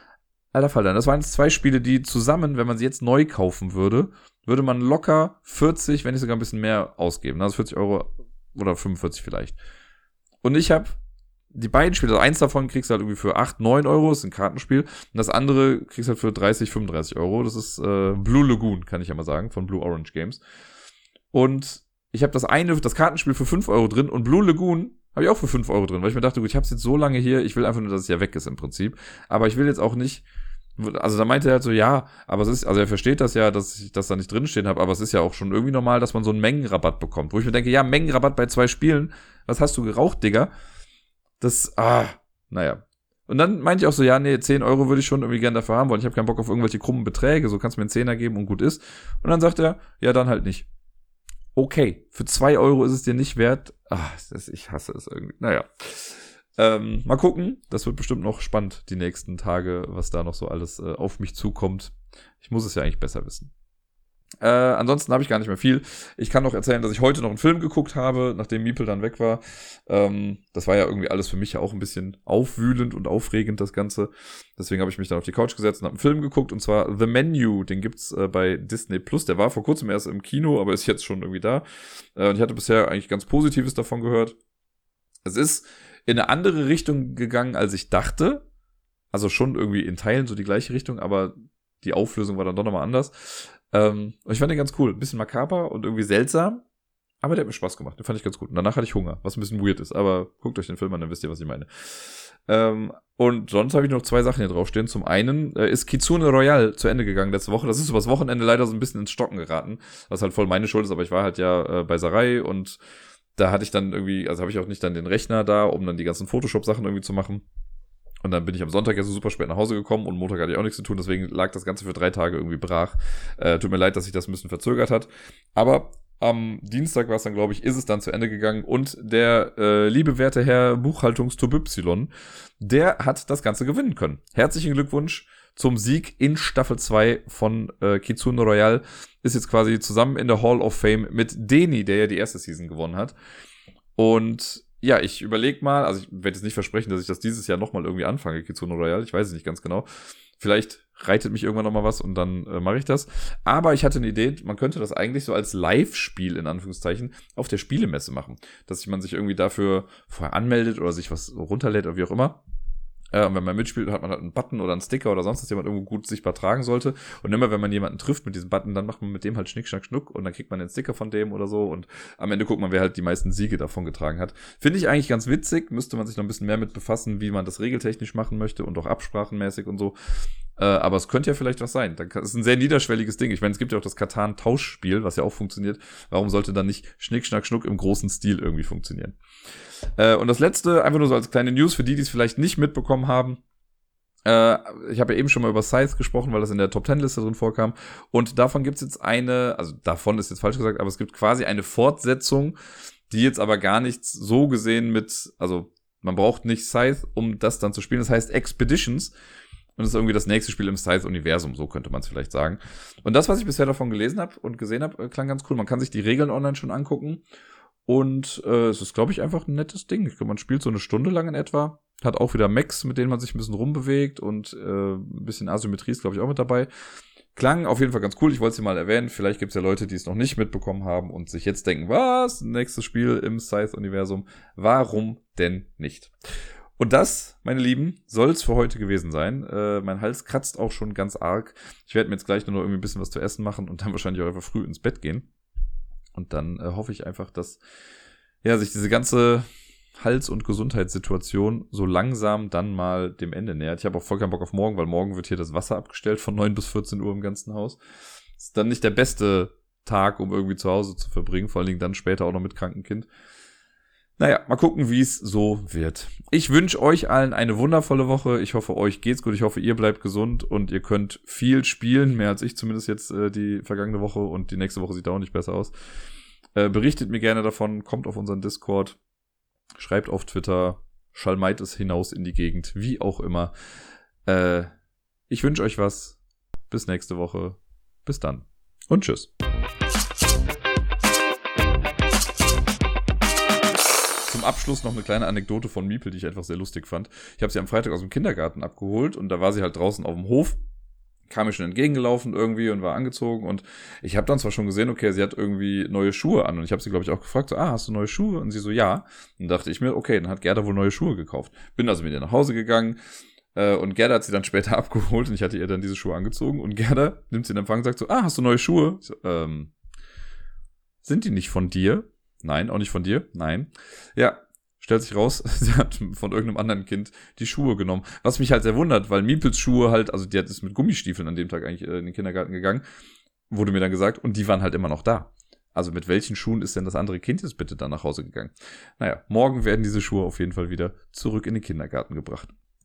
alter Falter, das waren jetzt zwei Spiele, die zusammen, wenn man sie jetzt neu kaufen würde, würde man locker 40, wenn nicht sogar ein bisschen mehr ausgeben. Also 40 Euro oder 45 vielleicht. Und ich habe die beiden Spiele, also eins davon kriegst du halt irgendwie für 8, 9 Euro, das ist ein Kartenspiel. Und das andere kriegst du halt für 30, 35 Euro. Das ist äh, Blue Lagoon, kann ich ja mal sagen, von Blue Orange Games. Und ich habe das eine, das Kartenspiel für 5 Euro drin und Blue Lagoon habe ich auch für 5 Euro drin, weil ich mir dachte, gut, ich habe es jetzt so lange hier, ich will einfach nur, dass es ja weg ist im Prinzip. Aber ich will jetzt auch nicht, also da meinte er halt so, ja, aber es ist, also er versteht das ja, dass ich das da nicht drinstehen habe, aber es ist ja auch schon irgendwie normal, dass man so einen Mengenrabatt bekommt. Wo ich mir denke, ja, Mengenrabatt bei zwei Spielen, was hast du geraucht, Digga? Das, ah, naja. Und dann meinte ich auch so, ja, nee, 10 Euro würde ich schon irgendwie gerne dafür haben wollen. Ich habe keinen Bock auf irgendwelche krummen Beträge, so kannst du mir einen Zehner geben und gut ist. Und dann sagt er, ja, dann halt nicht okay, für zwei Euro ist es dir nicht wert. Ach, das, ich hasse es irgendwie. Naja. Ähm, mal gucken. Das wird bestimmt noch spannend die nächsten Tage, was da noch so alles äh, auf mich zukommt. Ich muss es ja eigentlich besser wissen. Äh, ansonsten habe ich gar nicht mehr viel. Ich kann noch erzählen, dass ich heute noch einen Film geguckt habe, nachdem Miepel dann weg war. Ähm, das war ja irgendwie alles für mich ja auch ein bisschen aufwühlend und aufregend, das Ganze. Deswegen habe ich mich dann auf die Couch gesetzt und habe einen Film geguckt, und zwar The Menu. Den gibt's äh, bei Disney Plus. Der war vor kurzem erst im Kino, aber ist jetzt schon irgendwie da. Äh, ich hatte bisher eigentlich ganz Positives davon gehört. Es ist in eine andere Richtung gegangen, als ich dachte. Also schon irgendwie in Teilen so die gleiche Richtung, aber die Auflösung war dann doch nochmal anders. Ähm, ich fand den ganz cool. Ein bisschen makaber und irgendwie seltsam. Aber der hat mir Spaß gemacht. Den fand ich ganz gut. Und danach hatte ich Hunger, was ein bisschen weird ist. Aber guckt euch den Film an, dann wisst ihr, was ich meine. Ähm, und sonst habe ich noch zwei Sachen hier draufstehen. Zum einen äh, ist Kitsune Royale zu Ende gegangen letzte Woche. Das ist übers Wochenende leider so ein bisschen ins Stocken geraten, was halt voll meine Schuld ist. Aber ich war halt ja äh, bei Sarai und da hatte ich dann irgendwie, also habe ich auch nicht dann den Rechner da, um dann die ganzen Photoshop-Sachen irgendwie zu machen. Und dann bin ich am Sonntag ja so super spät nach Hause gekommen und Montag hatte ich auch nichts zu tun, deswegen lag das Ganze für drei Tage irgendwie brach. Äh, tut mir leid, dass sich das ein bisschen verzögert hat. Aber am Dienstag war es dann, glaube ich, ist es dann zu Ende gegangen und der äh, liebe werte Herr Buchhaltungstub Y, der hat das Ganze gewinnen können. Herzlichen Glückwunsch zum Sieg in Staffel 2 von äh, Kitsune Royale. Ist jetzt quasi zusammen in der Hall of Fame mit Deni, der ja die erste Season gewonnen hat. Und ja, ich überleg mal, also ich werde jetzt nicht versprechen, dass ich das dieses Jahr nochmal irgendwie anfange, Kitsune Royale, ich weiß es nicht ganz genau. Vielleicht reitet mich irgendwann nochmal was und dann äh, mache ich das. Aber ich hatte eine Idee, man könnte das eigentlich so als Live-Spiel in Anführungszeichen auf der Spielemesse machen. Dass man sich irgendwie dafür vorher anmeldet oder sich was runterlädt oder wie auch immer. Äh, und wenn man mitspielt, hat man halt einen Button oder einen Sticker oder sonst was, den man irgendwo gut sichtbar tragen sollte. Und immer, wenn man jemanden trifft mit diesem Button, dann macht man mit dem halt Schnick, Schnack, Schnuck und dann kriegt man den Sticker von dem oder so. Und am Ende guckt man, wer halt die meisten Siege davon getragen hat. Finde ich eigentlich ganz witzig. Müsste man sich noch ein bisschen mehr mit befassen, wie man das regeltechnisch machen möchte und auch absprachenmäßig und so. Äh, aber es könnte ja vielleicht was sein. Das ist ein sehr niederschwelliges Ding. Ich meine, es gibt ja auch das Katan-Tauschspiel, was ja auch funktioniert. Warum sollte dann nicht Schnick, Schnack, Schnuck im großen Stil irgendwie funktionieren? Äh, und das letzte, einfach nur so als kleine News für die, die es vielleicht nicht mitbekommen haben. Äh, ich habe ja eben schon mal über Scythe gesprochen, weil das in der Top Ten Liste drin vorkam. Und davon gibt es jetzt eine, also davon ist jetzt falsch gesagt, aber es gibt quasi eine Fortsetzung, die jetzt aber gar nichts so gesehen mit, also man braucht nicht Scythe, um das dann zu spielen. Das heißt Expeditions. Und das ist irgendwie das nächste Spiel im Scythe-Universum, so könnte man es vielleicht sagen. Und das, was ich bisher davon gelesen habe und gesehen habe, äh, klang ganz cool. Man kann sich die Regeln online schon angucken. Und äh, es ist, glaube ich, einfach ein nettes Ding. Man spielt so eine Stunde lang in etwa. Hat auch wieder Mechs, mit denen man sich ein bisschen rumbewegt und äh, ein bisschen Asymmetrie ist, glaube ich, auch mit dabei. Klang auf jeden Fall ganz cool. Ich wollte sie mal erwähnen. Vielleicht gibt es ja Leute, die es noch nicht mitbekommen haben und sich jetzt denken, was? Nächstes Spiel im Scythe-Universum. Warum denn nicht? Und das, meine Lieben, soll es für heute gewesen sein. Äh, mein Hals kratzt auch schon ganz arg. Ich werde mir jetzt gleich nur noch irgendwie ein bisschen was zu essen machen und dann <laughs> wahrscheinlich auch einfach früh ins Bett gehen. Und dann äh, hoffe ich einfach, dass ja, sich diese ganze Hals- und Gesundheitssituation so langsam dann mal dem Ende nähert. Ich habe auch voll keinen Bock auf morgen, weil morgen wird hier das Wasser abgestellt von 9 bis 14 Uhr im ganzen Haus. Ist dann nicht der beste Tag, um irgendwie zu Hause zu verbringen, vor allen Dingen dann später auch noch mit krankem Kind. Naja, mal gucken, wie es so wird. Ich wünsche euch allen eine wundervolle Woche. Ich hoffe, euch geht's gut. Ich hoffe, ihr bleibt gesund und ihr könnt viel spielen. Mehr als ich zumindest jetzt äh, die vergangene Woche und die nächste Woche sieht auch nicht besser aus. Äh, berichtet mir gerne davon, kommt auf unseren Discord, schreibt auf Twitter, schalmeit es hinaus in die Gegend, wie auch immer. Äh, ich wünsche euch was. Bis nächste Woche. Bis dann. Und tschüss. Zum Abschluss noch eine kleine Anekdote von Miepel, die ich einfach sehr lustig fand. Ich habe sie am Freitag aus dem Kindergarten abgeholt und da war sie halt draußen auf dem Hof kam mir schon entgegengelaufen irgendwie und war angezogen und ich habe dann zwar schon gesehen, okay, sie hat irgendwie neue Schuhe an und ich habe sie glaube ich auch gefragt, so, ah, hast du neue Schuhe? Und sie so, ja. Und dachte ich mir, okay, dann hat Gerda wohl neue Schuhe gekauft. Bin also mit ihr nach Hause gegangen äh, und Gerda hat sie dann später <laughs> abgeholt und ich hatte ihr dann diese Schuhe angezogen und Gerda nimmt sie in Empfang und sagt so, ah, hast du neue Schuhe? So, ähm, sind die nicht von dir? Nein, auch nicht von dir. Nein. Ja, stellt sich raus, <laughs> sie hat von irgendeinem anderen Kind die Schuhe genommen. Was mich halt sehr wundert, weil Miepels Schuhe halt, also die hat es mit Gummistiefeln an dem Tag eigentlich äh, in den Kindergarten gegangen, wurde mir dann gesagt, und die waren halt immer noch da. Also mit welchen Schuhen ist denn das andere Kind jetzt bitte dann nach Hause gegangen? Naja, morgen werden diese Schuhe auf jeden Fall wieder zurück in den Kindergarten gebracht.